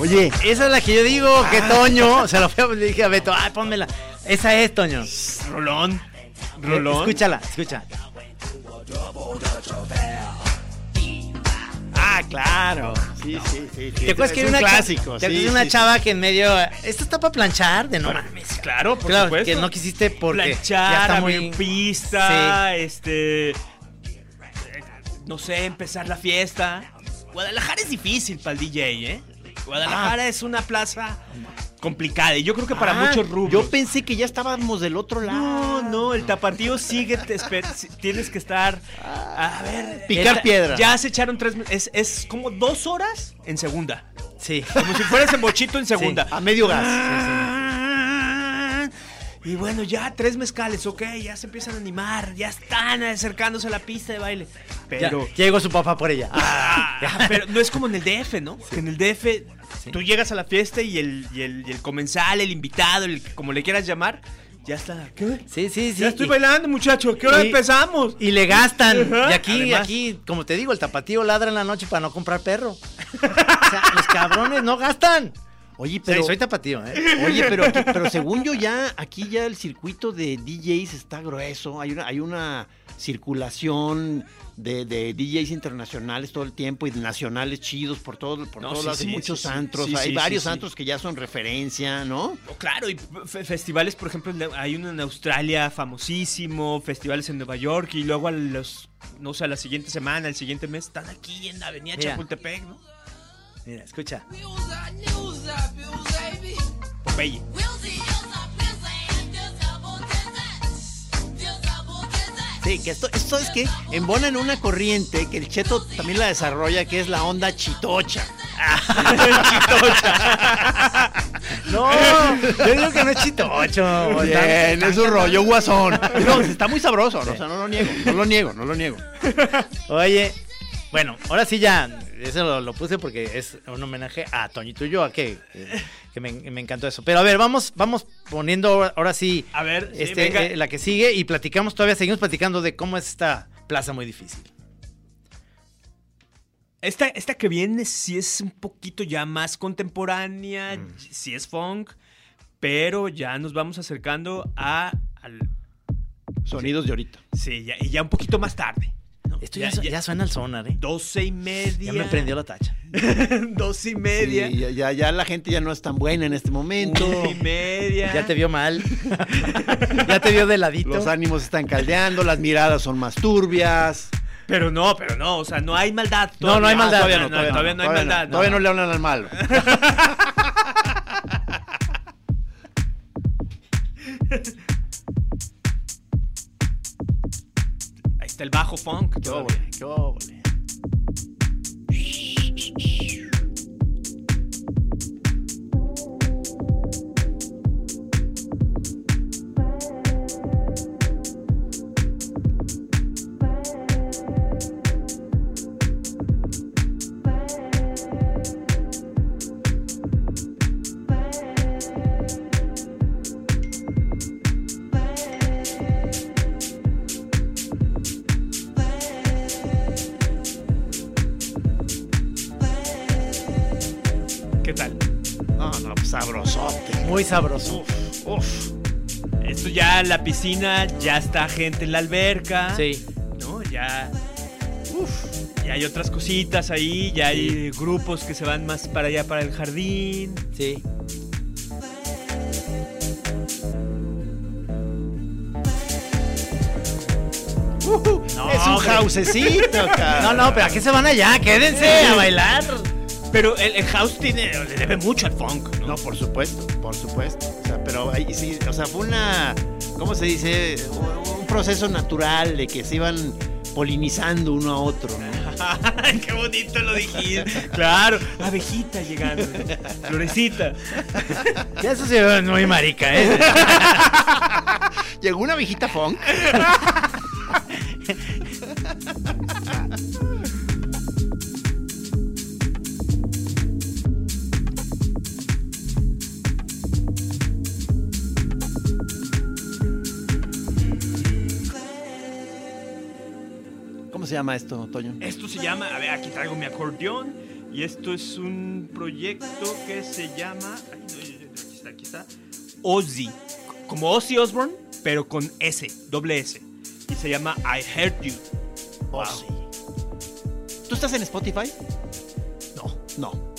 Oye, Esa es la que yo digo, que Toño, se lo fui a, le dije a Beto, ay, pónmela. Esa es, Toño. Rolón. Eh, Rolón. Escúchala, escucha. ah, claro. Sí, sí, sí. sí. ¿Te acuerdas Es que un una, clásico? ¿te acuerdas sí, de una sí, chava que en medio. Esto está para planchar, de no mames. Claro, por claro, supuesto. que no quisiste porque. ya Planchar, está abrir muy. pista, este... eh, No sé, empezar la fiesta. Guadalajara es difícil para el DJ, ¿eh? Guadalajara es una plaza complicada y yo creo que para Ah, muchos rubros. Yo pensé que ya estábamos del otro lado. No, no, el tapatío sigue, te tienes que estar, a ver, Picar esta- piedra. Ya se echaron tres, es, es como dos horas en segunda, Sí. como si fueras en bochito en segunda. A medio gas. Ah, Y bueno, ya tres mezcales, ok, ya se empiezan a animar, ya están acercándose a la pista de baile. Pero, ya llegó su papá por ella. Ah, pero no es como en el DF, ¿no? Que en el DF tú llegas a la fiesta y el, y el, y el comensal, el invitado, el, como le quieras llamar, ya está. ¿Qué? Sí, sí, sí. Ya estoy y- bailando, muchacho. ¿Qué hora y- empezamos? Y le gastan. Ajá. Y aquí, Además- aquí, como te digo, el tapatío ladra en la noche para no comprar perro. O sea, los cabrones no gastan. Oye, Pero pero. soy tapatío, ¿eh? Oye, pero, aquí- pero según yo ya, aquí ya el circuito de DJs está grueso. Hay una, hay una circulación de, de DJs internacionales todo el tiempo y nacionales chidos por, todo, por No, todos sí, lados. Hay sí, muchos sí, sí. antros. Sí, hay sí, varios sí, sí. antros que ya son referencia, ¿no? Claro, y fe- festivales, por ejemplo, hay uno en Australia famosísimo, festivales en Nueva York y luego a los, no sé, a la siguiente semana, el siguiente mes, están aquí en la avenida Mira. Chapultepec, ¿no? Mira, escucha. Popeye. Sí, que esto, esto es que embona en una corriente que el cheto también la desarrolla, que es la onda chitocha. chitocha. No, yo digo que no es chitocho. Bien, es un rollo guasón. No, está muy sabroso, ¿no? o sea, no lo niego, no lo niego, no lo niego. Oye, bueno, ahora sí ya eso lo, lo puse porque es un homenaje a Toñito Ulloa, que, que me, me encantó eso. Pero a ver, vamos, vamos poniendo ahora, sí, A ver, este, eh, la que sigue y platicamos todavía, seguimos platicando de cómo es esta plaza muy difícil. Esta, esta que viene sí es un poquito ya más contemporánea, Mm. sí es funk, pero ya nos vamos acercando a al, Sonidos de ahorita. sí, ya, y ya un poquito más tarde. ¿No? Esto ya, su- ya suena al sonar, ¿eh? Doce y media. Ya me prendió la tacha. Doce y media. Sí, ya, ya, ya la gente ya no es tan buena en este momento. Una y media. Ya te vio mal. ya te vio de ladito. Los ánimos están caldeando, las miradas son más turbias. Pero no, pero no, o sea, no hay maldad. No, no hay todavía. maldad. todavía no, todavía, todavía, no hay todavía maldad. No, todavía no le hablan al malo. el bajo funk. Qué. Sabroso. Uf. Esto ya la piscina, ya está gente en la alberca. Sí. ¿No? Ya. Uf. Ya hay otras cositas ahí, ya hay grupos que se van más para allá para el jardín. Sí. es un housecito. No, no, pero ¿a qué se van allá? Quédense a bailar. Pero el, el house tiene, le debe mucho al funk, ¿no? No, por supuesto, por supuesto. O sea, pero ahí sí, o sea, fue una, ¿cómo se dice? Un- proceso natural de que se iban polinizando uno a otro. ¿no? Qué bonito lo dijiste. Claro, abejita llegando. Florecita. Ya eso se ve muy marica, ¿eh? Llegó una viejita funk. llama esto, Toño? Esto se llama, a ver, aquí traigo mi acordeón. Y esto es un proyecto que se llama. aquí está, aquí está. Ozzy. Como Ozzy Osbourne, pero con S, doble S. Y se llama I Heard You. Sí. ¿Tú estás en Spotify? No. No.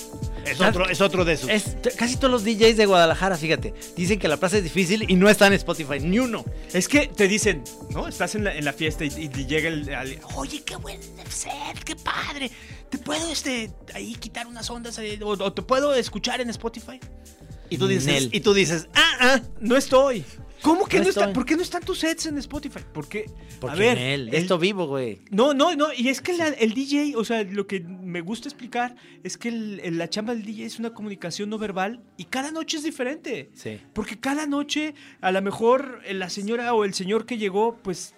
Es otro, es otro de esos. Es, casi todos los DJs de Guadalajara, fíjate, dicen que la plaza es difícil y no está en Spotify, ni uno. Es que te dicen, ¿no? Estás en la, en la fiesta y, y llega el. al- Oye, qué buen set, qué padre. ¿Te puedo este, ahí quitar unas ondas? eh, o, o te puedo escuchar en Spotify? y tú dices, Nel. y tú dices, ah, ah. No estoy. ¿Cómo que No no, está? ¿Por qué no están tus sets en Spotify? Porque, Porque a ver, en él, de el- esto vivo, güey. No, no, no, y es que la- el DJ, o sea, lo que me gusta explicar es que el- la chamba del DJ es una comunicación no verbal y cada noche es diferente. Sí. Porque cada noche, a lo mejor eh, la señora o el señor que llegó, pues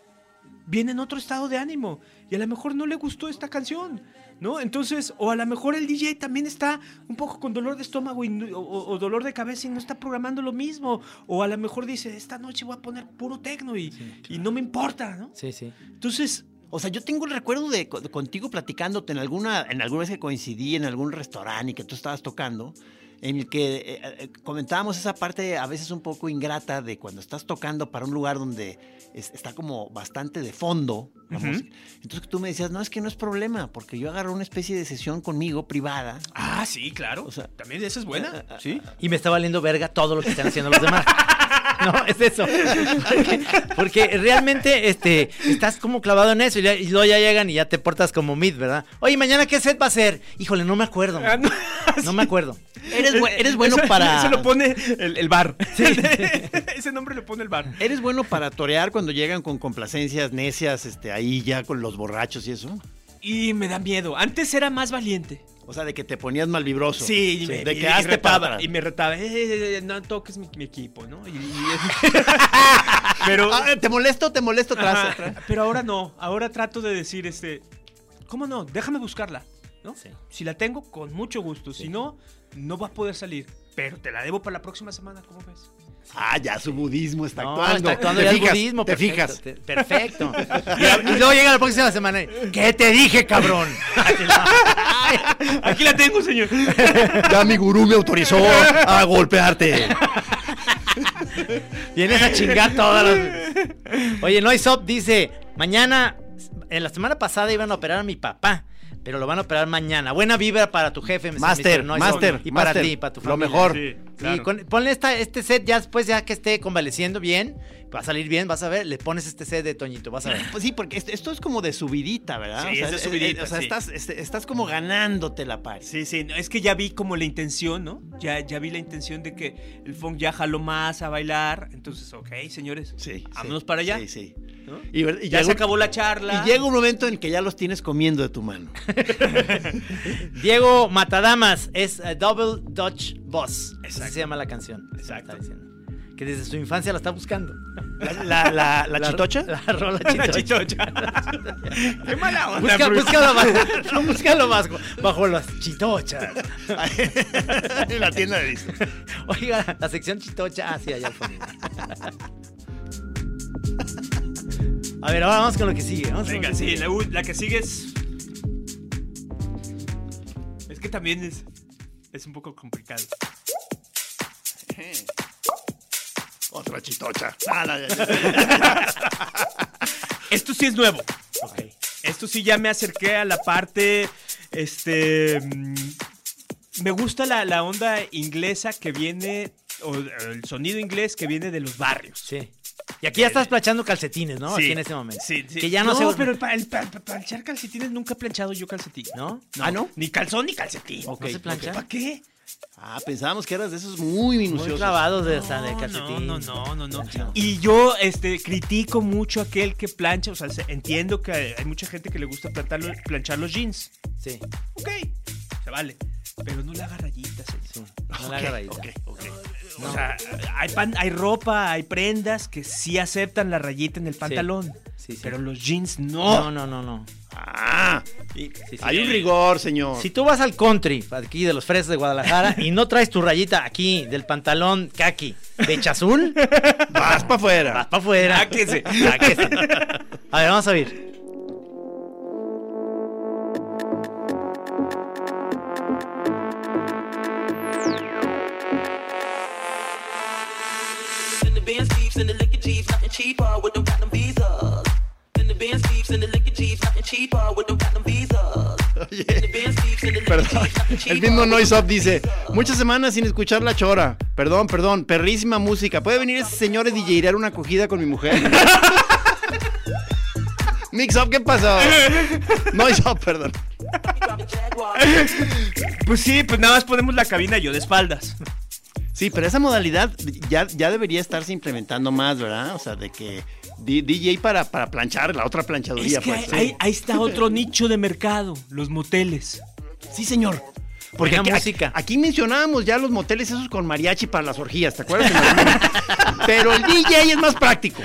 viene en otro estado de ánimo y a lo mejor no le gustó esta canción, ¿no? Entonces, o a lo mejor el DJ también está un poco con dolor de estómago y no- o, o dolor de cabeza y no está programando lo mismo, o a lo mejor dice, esta noche voy a poner puro tecno y, y no me importa, ¿no? Sí, sí. Entonces, O sea, yo tengo el recuerdo de contigo platicándote en alguna, en alguna vez que coincidí en algún restaurante y que tú estabas tocando, en el que eh, eh, comentábamos esa parte a veces un poco ingrata de cuando estás tocando para un lugar donde es- está como bastante de fondo la Ujú. música. Entonces tú me decías, no, es que no es problema, porque yo agarro una especie de sesión conmigo privada. ah, sí, claro. O sea, también esa es buena, ¿sí? Y me está valiendo verga todo lo que están haciendo los demás. No, es eso. Porque, porque realmente este, estás como clavado en eso y, ya- y luego ya llegan y ya te portas como mid, ¿verdad? Oye, mañana qué set va a ser. Híjole, no me acuerdo. Ah, no, No me acuerdo. Eres, bu- eres bueno Eso- para. Eso lo pone el, el bar. Ese nombre lo pone el bar. Eres bueno para torear cuando llegan con complacencias necias, este, ahí ya con los borrachos y eso. Y me da miedo. Antes era más valiente. O sea, de que te ponías mal vibroso. Sí, me, de que hazte retaba, y me retaba, "Eh, eh, eh, no toques mi, mi equipo, ¿no? Y- y- pero, Ah, te molesto, te molesto atrás. pero ahora no, ahora trato de decir, este, ¿cómo no? Déjame buscarla, ¿no? Sí. Si la tengo, con mucho gusto, si no, no va a poder salir, pero te la debo para la próxima semana, ¿cómo ves? Ah, ya su budismo está No, actuando. está actuando te ya el fijas, budismo. Te perfecto, fijas. Perfecto. Y, y luego llega la próxima semana. y, ¿Qué te dije, cabrón? Aquí la tengo, señor. Ya mi gurú me autorizó a golpearte. Vienes a chingar todas las. Oye, Noisop dice: Mañana, en la semana pasada iban a operar a mi papá, pero lo van a operar mañana. Buena vibra para tu jefe, Mr. Master, Noisop, master, Y para master. ti, para tu Lo familia. mejor. Sí, Sí, claro. con- ponle esta, este set ya después, ya que esté convaleciendo bien, va a salir bien, vas a ver, le pones este set de Toñito, vas a ver. Pues sí, porque esto, esto es como de subidita, ¿verdad? Sí, es de subidita, o sea, sí. estás, este, estás como ganándote la par. Sí, sí, es que ya vi como la intención, ¿no? Ya, ya vi la intención de que el funk ya jaló más a bailar, entonces, ok, señores, Sí. vámonos sí, para allá. Sí, sí. ¿no? Y, Ya se acabó la charla. Y llega un momento en que ya los tienes comiendo de tu mano. Diego Matadamas es eh, Double Dutch Boss. Así Exacto. se llama la canción. Exacto. Que desde su infancia la está buscando. ¿La, la, la, la chitocha? La rola La chitocha. chitocha. Qué mala onda. Busca, búscalo más, no, búscalo más bajo las chitochas. en la tienda de discos. Oiga, la sección chitocha. Ah, sí, allá al fondo. A ver, ahora vamos con lo que sigue. Vamos Venga, que sí, sigue. la, la que sigue es. Es que también es. Es un poco complicado. Otra chitocha. Ah, no, ya, ya. Esto sí es nuevo. Esto sí ya me acerqué a la parte. Este. mm, Me gusta la, la onda inglesa que viene. O el sonido inglés que viene de los barrios. Sí. Y aquí ya estás planchando calcetines, ¿no? Sí. Aquí en este momento. Sí, sí. Que ya no, se. pero para, planchar calcetines nunca he planchado yo calcetín. ¿No? Ah, ¿no? Ni calzón ni calcetín. ¿No se plancha? ¿Para qué? Ah, pensábamos que eras de esos muy minuciosos. Muy clavados de, hasta de No, calcetín. No, no, no, no. Y yo este, critico mucho a aquel que plancha. O sea, se- entiendo que hay mucha gente que le gusta plantar planchar los jeans. Sí, Ok, se vale. Pero no le haga rayitas, señor. sí. No la haga rayita. Ok, ok. O sea, hay, pan- hay ropa, hay prendas que sí aceptan la rayita en el pantalón. Sí, sí. Pero los jeans no. No, no, no, no. Ah, hay un rigor, señor. Si tú vas al country, aquí de los fresas de Guadalajara, y no traes tu rayita aquí del pantalón kaki de chazul, Vas para afuera. vas para afuera. A ver, vamos a ver. Jeeps and the liquor Jeeps, nothing cheaper with no platinum visas. In the Benz Jeeps and the liquor Jeeps, nothing cheaper with no platinum visas. In the Benz Jeeps and the liquor Perdón, el mismo Noise Up dice, muchas semanas sin escuchar la chora. Perdón, perdón, perrísima música. ¿Puede venir ese señor a DJear una acogida con mi mujer? Mix Up, ¿qué pasó? Noise Up, perdón. Pues sí, pues nada más ponemos la cabina yo de espaldas. Sí, pero esa modalidad ya, ya debería estarse implementando más, ¿verdad? O sea, de que DJ para, para planchar, la otra planchaduría. Es que pues. ahí, ahí- ahí está otro nicho de mercado, los moteles. Sí, señor. Porque aquí, música. aquí mencionábamos ya los moteles esos con mariachi para las orgías, ¿te acuerdas? Pero el DJ es más práctico.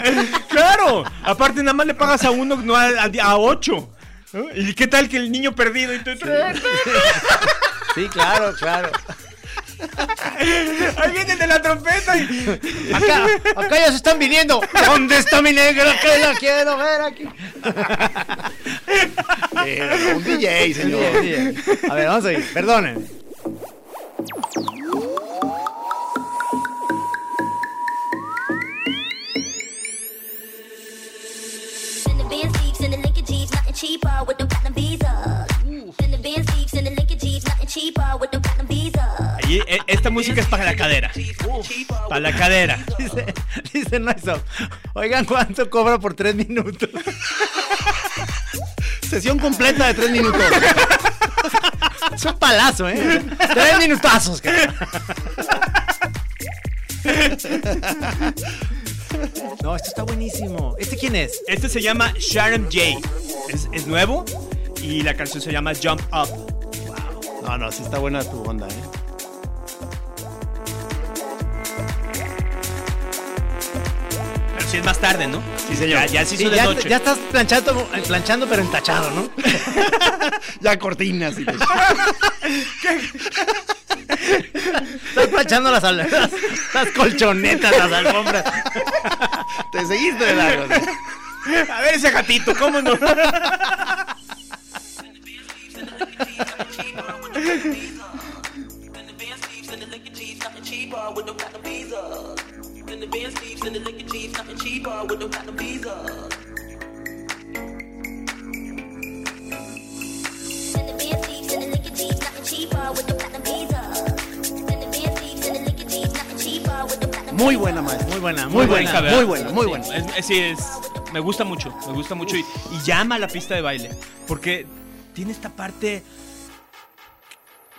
¡Claro! Aparte, nada más le pagas a uno, no a, a- a ocho. ¿Y qué tal que el niño perdido? Y tú- Sí, claro, claro. Ahí viene de la trompeta y... Acá, acá ya se están viniendo. ¿Dónde está mi negra? Que la quiero ver aquí. Eh, un DJ, señor. A ver, vamos a ir. Perdonen. In the Benz eh, esta música es para la cadera. Para la cadera. Dice, dice Noiso, oigan, ¿cuánto cobra por tres minutos? Sesión completa de tres minutos. Es un palazo, ¿eh? Tres minutazos, cara. No, esto está buenísimo. ¿Este quién es? Este se llama Sharon J. Es, es nuevo y la canción se llama Jump Up. No, no, sí está buena tu onda, ¿eh? Sí es más tarde, ¿no? Sí, señor. Ya, ya se Sí, hizo de ya, noche. ya estás planchando, planchando, pero entachado, ¿no? Ya cortinas y te- planchando las, las, las colchonetas, las alfombras. te seguiste de largo. A ver ese gatito, ¿cómo no? the band thieves and the liquor nothing cheaper with the platinum visa. Send the band thieves and the liquor G's, nothing cheaper with the platinum Muy buena, maestra. Muy buena, Muy buena, ¿verdad? muy buena, muy buena. Es, es- sí, es, me gusta mucho, me gusta mucho y, y llama a la pista de baile, porque tiene esta parte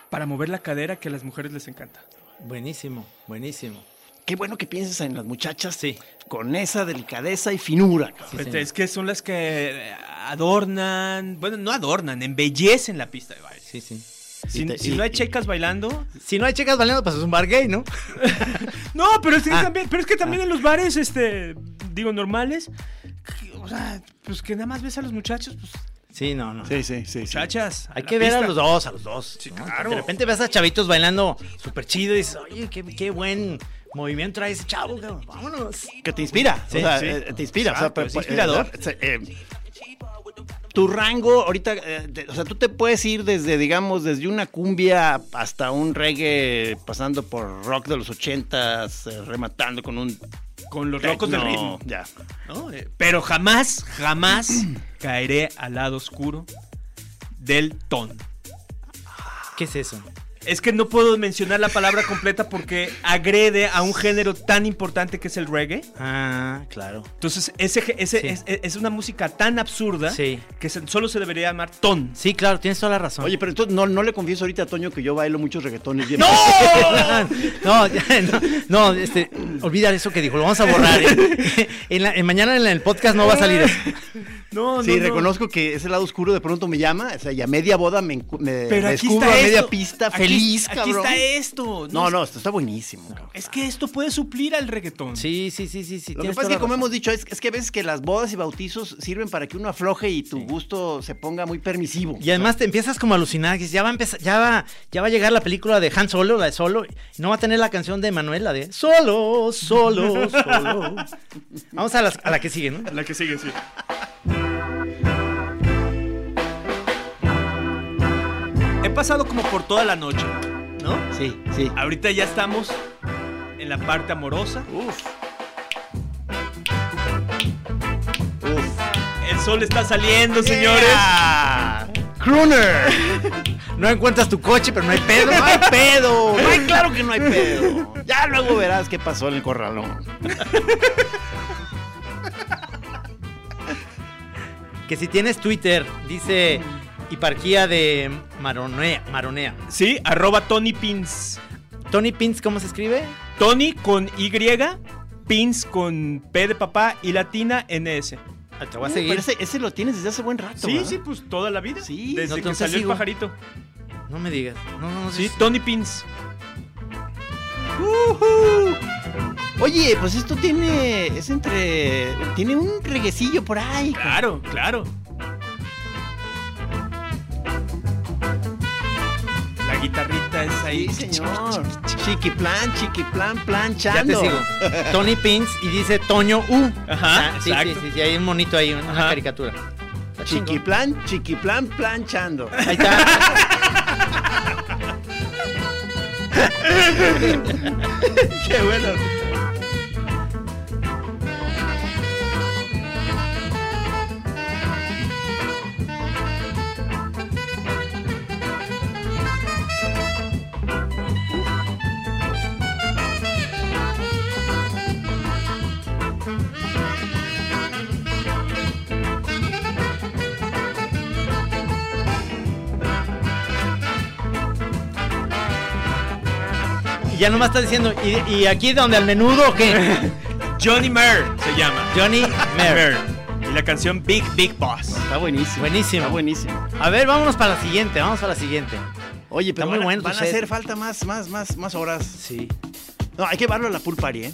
para mover la cadera que a las mujeres les encanta. Buenísimo, buenísimo. Qué bueno que pienses en las muchachas Sí. con esa delicadeza y finura. es que son las que adornan, bueno, no adornan, embellecen la pista de baile. Sí, sí. Si, Y te- si y- no hay chicas bailando, Si no hay chicas bailando, pues es un bar gay, ¿no? No, pero es que Ah. también, pero es que también en los bares, este, digo, normales, que- o sea, pues que nada más ves a los muchachos, pues, Sí, no, no. Sí, sí, sí. sí. muchachas. Hay que ver a los dos, a los dos. Sí, ¿no? claro. De repente ves a chavitos bailando súper chido y dices, oye, qué, qué buen movimiento trae ese chavo, cabrón. Vámonos. Que te inspira. Sí, o sea, sí. eh, te inspira. Exacto, o sea, es pues, inspirador. eh, eh, tu rango, ahorita, eh, te- o sea, tú te puedes ir desde, digamos, desde una cumbia hasta un reggae, pasando por rock de los ochentas, eh, rematando con un... Con los locos del ritmo. Ya. ¿no? Eh, Pero jamás, jamás caeré al lado oscuro del ton. ¿Qué es eso? Es que no puedo mencionar la palabra completa porque agrede a un género tan importante que es el reggae. Ah, claro. Entonces, ese, ese Sí. es, es una música tan absurda Sí. que se- solo se debería llamar ton. Sí, claro, tienes toda la razón. Oye, pero entonces no, no le confieso ahorita a Toño que yo bailo muchos reggaetones bien. no, ya, no, no, este, olvida eso que dijo, lo vamos a borrar. ¿eh? En la- en mañana en el podcast no va a salir eso. No, Sí, reconozco que ese lado oscuro de pronto me llama, o sea, y a media boda me, me Pero aquí descubro está a media esto. pista Aquí- feliz, aquí, cabrón. está esto. No, no, esto está buenísimo. cabrón. Es que esto puede suplir al reggaetón. Sí, sí, sí, sí, sí. Lo que pasa es que, como hemos dicho, es, es que a veces que las bodas y bautizos sirven para que uno afloje y tu gusto se ponga muy permisivo. Y además te empiezas como a alucinar, que dices, ya va a empezar, ya va, ya va a llegar la película de Han Solo, la de Solo, y no va a tener la canción de Manuel, la de Solo, Solo, Solo. Vamos a, las- a la que sigue, ¿no? La que sigue, sí. He pasado como por toda la noche, ¿no? Sí, sí. Ahorita ya estamos en la parte amorosa. Uf. Uf. El sol está saliendo, señores. Crooner. No encuentras tu coche, pero no hay pedo. No hay pedo. No hay, claro que no hay pedo. Ya luego verás qué pasó en el corralón. Que si tienes Twitter, dice Hiparquía de Maronea. Maronea. Sí, arroba Tony Pins. Tony Pins, ¿cómo se escribe? Tony con Y, Pins con P de papá y latina NS. Ah, Te voy a Uh, seguir. pero ese, ese lo tienes desde hace buen rato. Sí, ¿verdad? sí, pues toda la vida. Sí, Desde no, que entonces salió sigo. el pajarito. No me digas. No, no, no. Sí, sí. Tony Pins. Ujú. Oye, pues esto tiene. Es entre. Tiene un reguecillo por ahí. Claro, claro. La guitarrita es ahí. Sí, señor. Chiquiplan, chiquiplan, Ya planchando. te sigo. Tony Pins y dice Toño U. Ajá, Ah, sí, sí, exacto. sí, sí, hay un monito ahí, una Ajá. caricatura. Chiquiplan, chiquiplan, planchando. Ahí está. Qué bueno. Ya nomás está diciendo, ¿y, y aquí donde al menudo o qué? Johnny Merr se llama. Johnny Merr. Y la canción Big Big Boss. Está buenísimo. Buenísimo. Está buenísimo. A ver, vámonos para la siguiente, vamos para la siguiente. Oye, pero Está muy van, a- bueno tu van a set. hacer falta más, más, más, más horas. Sí. No, hay que llevarlo a la pool party, ¿eh?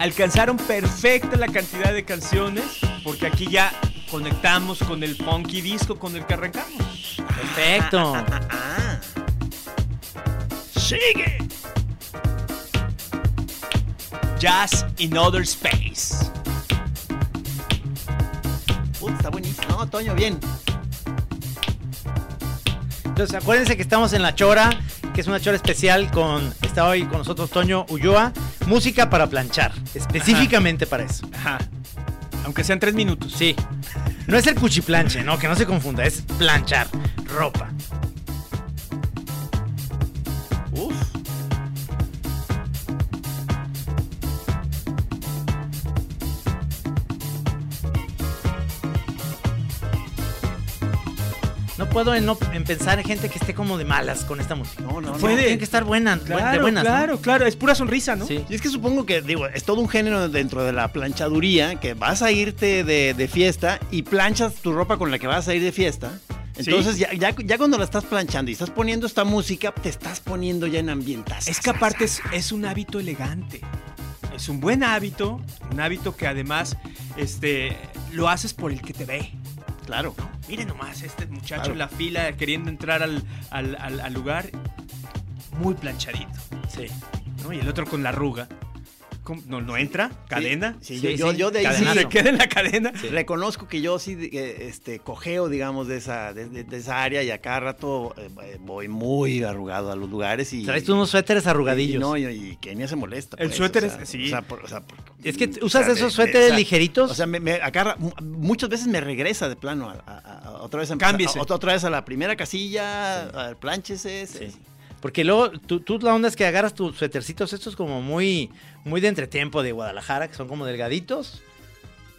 Alcanzaron perfecta la cantidad de canciones porque aquí ya conectamos con el funky disco con el que arrancamos. Perfecto. Ah. ¡Sigue! Jazz in Other Space. Puta, está buenísimo. No, Toño, bien. Entonces, acuérdense que estamos en La Chora, que es una chora especial con... Está hoy con nosotros Toño Ulloa. Música para planchar, específicamente para eso. Ajá. Aunque sean tres minutos. Sí. No es el cuchiplanche, no, que no se confunda, es planchar ropa. Puedo en, no- en pensar en gente que esté como de malas con esta música. No, no, no. Tiene que estar buena, bu- de Claro, buenas. ¿no? claro, claro. Es pura sonrisa, ¿no? Sí. Y es que supongo que, digo, es todo un género dentro de la planchaduría, que vas a irte de, de fiesta y planchas tu ropa con la que vas a ir de fiesta. Entonces, ya, ya, ya cuando la estás planchando y estás poniendo esta música, te estás poniendo ya en ambientas. Es que aparte es, es un hábito elegante. Es un buen hábito, un hábito que además este, lo haces por el que te ve. Claro. Miren nomás, este muchacho Claro. en la fila queriendo entrar al, al- al- al lugar, muy planchadito. Sí. ¿no? Y el otro con la arruga. ¿Cómo? No, no entra, cadena. Sí, Sí, yo, yo, sí, yo de ahí sí. Se queda en la cadena. reconozco que yo sí eh, este, cojeo, digamos, de esa, de, de- de esa área y a cada rato eh, eh, voy muy arrugado a los lugares y... Traes tú unos suéteres arrugadillos. Y, no, y, y Kenia se molesta. El pues, suéter o sea, es- sí. O sea, por- o sea, por- Es que o usas sea, esos suéteres ligeritos. O sea, me, me agarra, mu- muchas veces me regresa de plano a, a- a- otra vez a, Cámbiese. a- otra vez a la primera casilla, al planchese. Porque luego tú, tú la onda es que agarras tus suétercitos estos como muy, muy de entretiempo de Guadalajara, que son como delgaditos,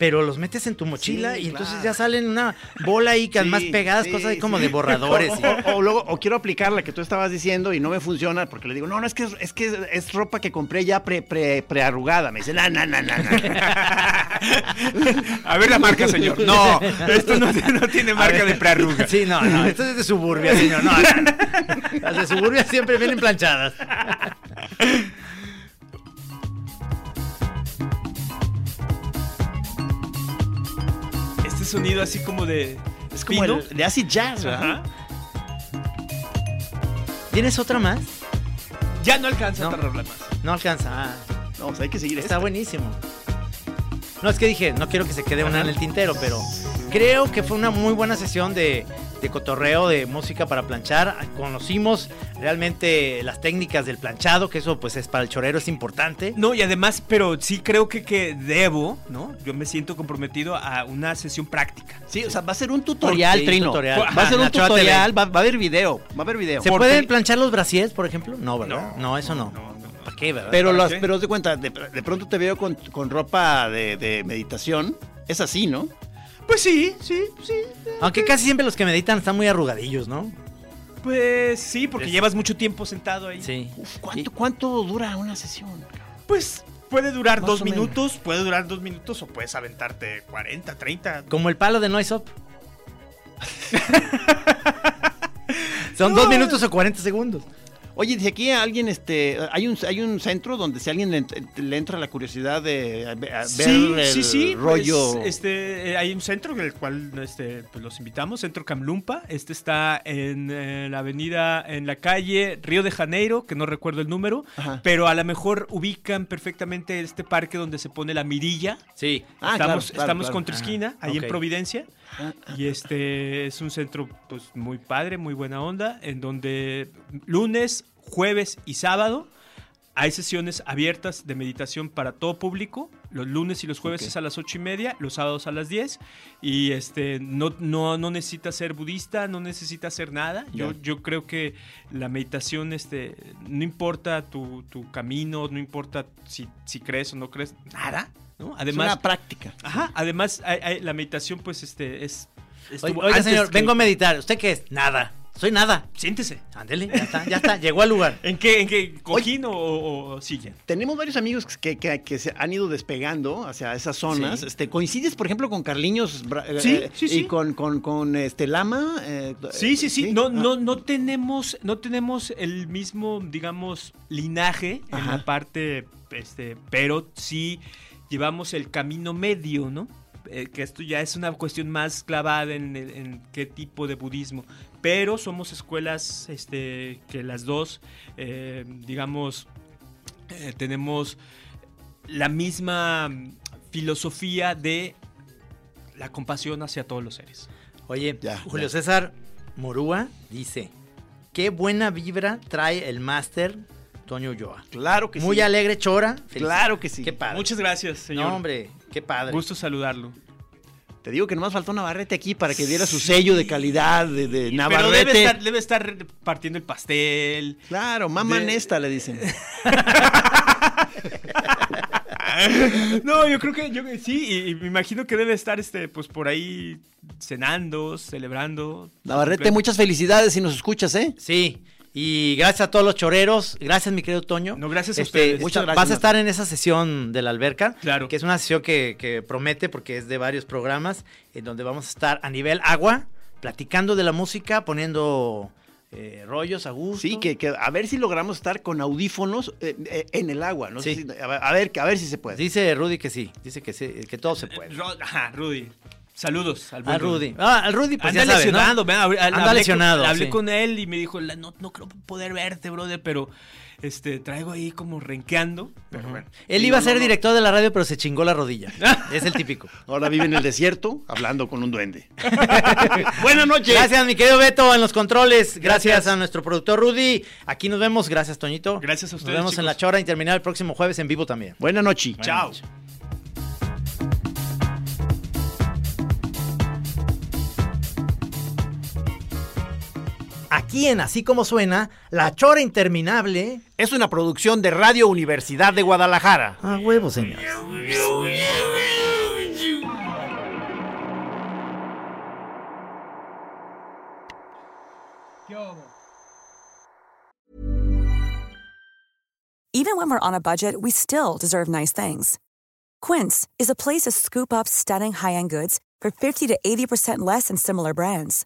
pero los metes en tu mochila Sí, y entonces claro. ya salen una bola ahí, que más pegadas, cosas ahí como de borradores. O, y- o- o luego, o quiero aplicar la que tú estabas diciendo y no me funciona porque le digo, no, no, es que es, es que es ropa que compré ya pre, pre, prearrugada. Me dice, no, no, no, no, no. A ver la marca, señor. No, esto no, no tiene marca de prearruga. Sí, no, no, esto es de suburbia, señor. No, no, no. Las de suburbia siempre vienen planchadas. Sonido así como de. Es como el de acid jazz, ¿verdad? Ajá. ¿Tienes otra más? Ya no alcanza No. otra rola más. No alcanza. Ah, No, o sea, hay que seguir está esta. buenísimo. No, es que dije, no quiero que se quede una en el tintero, pero creo que fue una muy buena sesión de, de cotorreo, de música para planchar. Conocimos realmente las técnicas del planchado, que eso pues es para el chorero es importante. No, y además, pero sí creo que, que debo, ¿no? Yo me siento comprometido a una sesión práctica. Sí, o sea, va a ser un tutorial, Sí, Trino. tutorial. Va a ser un Nacho tutorial, va, va a haber video, va a haber video. ¿Se Porque- pueden planchar los brasiers, por ejemplo? No, ¿verdad? No, eso no. no, no. ¿Para qué, verdad? Pero, ¿Para las, qué? pero de cuenta, de, de pronto te veo con, con ropa de, de meditación. Es así, ¿no? Pues sí, sí, sí. Aunque casi siempre los que meditan están muy arrugadillos, ¿no? Pues sí, porque Es- llevas mucho tiempo sentado ahí. Sí. Uf, ¿cuánto, ¿Cuánto dura una sesión? Pues puede durar Más dos o menos. minutos, puede durar dos minutos o puedes aventarte 40, 30. Como el palo de Noise Up. Son dos minutos o 40 segundos. Oye, dice aquí alguien, este, hay un, hay un centro donde si a alguien le, ent- le entra la curiosidad de a- a ver Sí, el sí, sí. rollo. pues, este, eh, hay un centro en el cual este, pues, los invitamos, Centro Camlumpa. Este está en eh, la avenida, en la calle Río de Janeiro, que no recuerdo el número, Ajá. pero a lo mejor ubican perfectamente este parque donde se pone la mirilla. Sí. Ah, estamos claro, claro, estamos claro. contra esquina, ahí en Providencia. Y este es un centro pues muy padre, muy buena onda, en donde lunes, jueves y sábado hay sesiones abiertas de meditación para todo público. Los lunes y los jueves es a las 8 y media, los sábados a las 10. Y este, no, no, no necesitas ser budista, no necesitas hacer nada. Yo, yo creo que la meditación, este, no importa tu, tu camino, no importa si, si crees o no crees, nada. ¿no? Es Además, una práctica. Ajá, además hay- hay- la meditación pues este es... Oiga, señor, que- vengo a meditar. ¿Usted qué es? Nada. Soy nada. Siéntese. Ándele, ya está, ya está. Llegó al lugar. ¿En qué? ¿En qué? ¿Cojín o, o- o silla? Tenemos varios amigos que, que- que se han ido despegando hacia esas zonas. Sí. Este, ¿Coincides, por ejemplo, con Carliños eh, Sí, eh, sí, y sí. con, con, con este Lama? eh, Sí, sí, sí. No, Ah. no, no tenemos, no tenemos el mismo, digamos, linaje en Ajá. la parte, este, pero sí llevamos el camino medio, ¿no? Eh, que esto ya es una cuestión más clavada en, en qué tipo de budismo. Pero somos escuelas, este, que las dos, eh, digamos, eh, tenemos la misma filosofía de la compasión hacia todos los seres. Oye, Ya, Julio ya. César Morúa dice: Qué buena vibra trae el máster Toño Ulloa. Claro que Muy sí. alegre, chora. Claro que sí. Qué padre. Muchas gracias, señor. No, hombre, qué padre. Gusto saludarlo. Te digo que nomás faltó Navarrete aquí para que diera su sello de calidad de, de Pero Navarrete. debe estar, debe estar partiendo el pastel. Claro, mamá De- Nesta le dicen. No, yo creo que yo sí, y, y me imagino que debe estar este, pues por ahí cenando, celebrando. Navarrete, muchas felicidades si nos escuchas, ¿eh? Sí. Y gracias a todos los choreros. Gracias, mi querido Toño. No, gracias a Este, ustedes. Muchas está- gracias, Vas a estar en esa sesión de la alberca. Claro. Que es una sesión que, que promete porque es de varios programas. En donde vamos a estar a nivel agua, platicando de la música, poniendo eh, rollos a gusto. Sí, que, que a ver si logramos estar con audífonos eh, eh, en el agua, ¿no? sé Sí. si- a, ver, a ver, a ver si se puede. Dice Rudy que sí. Dice que sí, que todo se puede. Ajá, Rudy. Saludos al buen A Rudy. Ah, al Rudy, pues Anda ya sabes, ¿no? lesionado, me- hab- Anda hablé lesionado, Con, hablé sí. con él y me dijo, "La- no, no creo poder verte, brother, pero este traigo ahí como renqueando. Pero bueno. Él iba a ser no, no. director de la radio, pero se chingó la rodilla. es el típico. Ahora vive en el desierto hablando con un duende. Buenas noches. Gracias, mi querido Beto, en los controles. Gracias, Gracias. a nuestro productor Rudy. Aquí nos vemos. Gracias, Toñito. Gracias a ustedes, Nos vemos en la chora interminable el próximo jueves en vivo también. Buenas noches. Chao. Aquí en Así Como Suena, la chora interminable. Es una producción de Radio Universidad de Guadalajara. A huevo, señor. Even when we're on a budget, we still deserve nice things. Quince is a place to scoop up stunning high-end goods for 50 to 80% less than similar brands.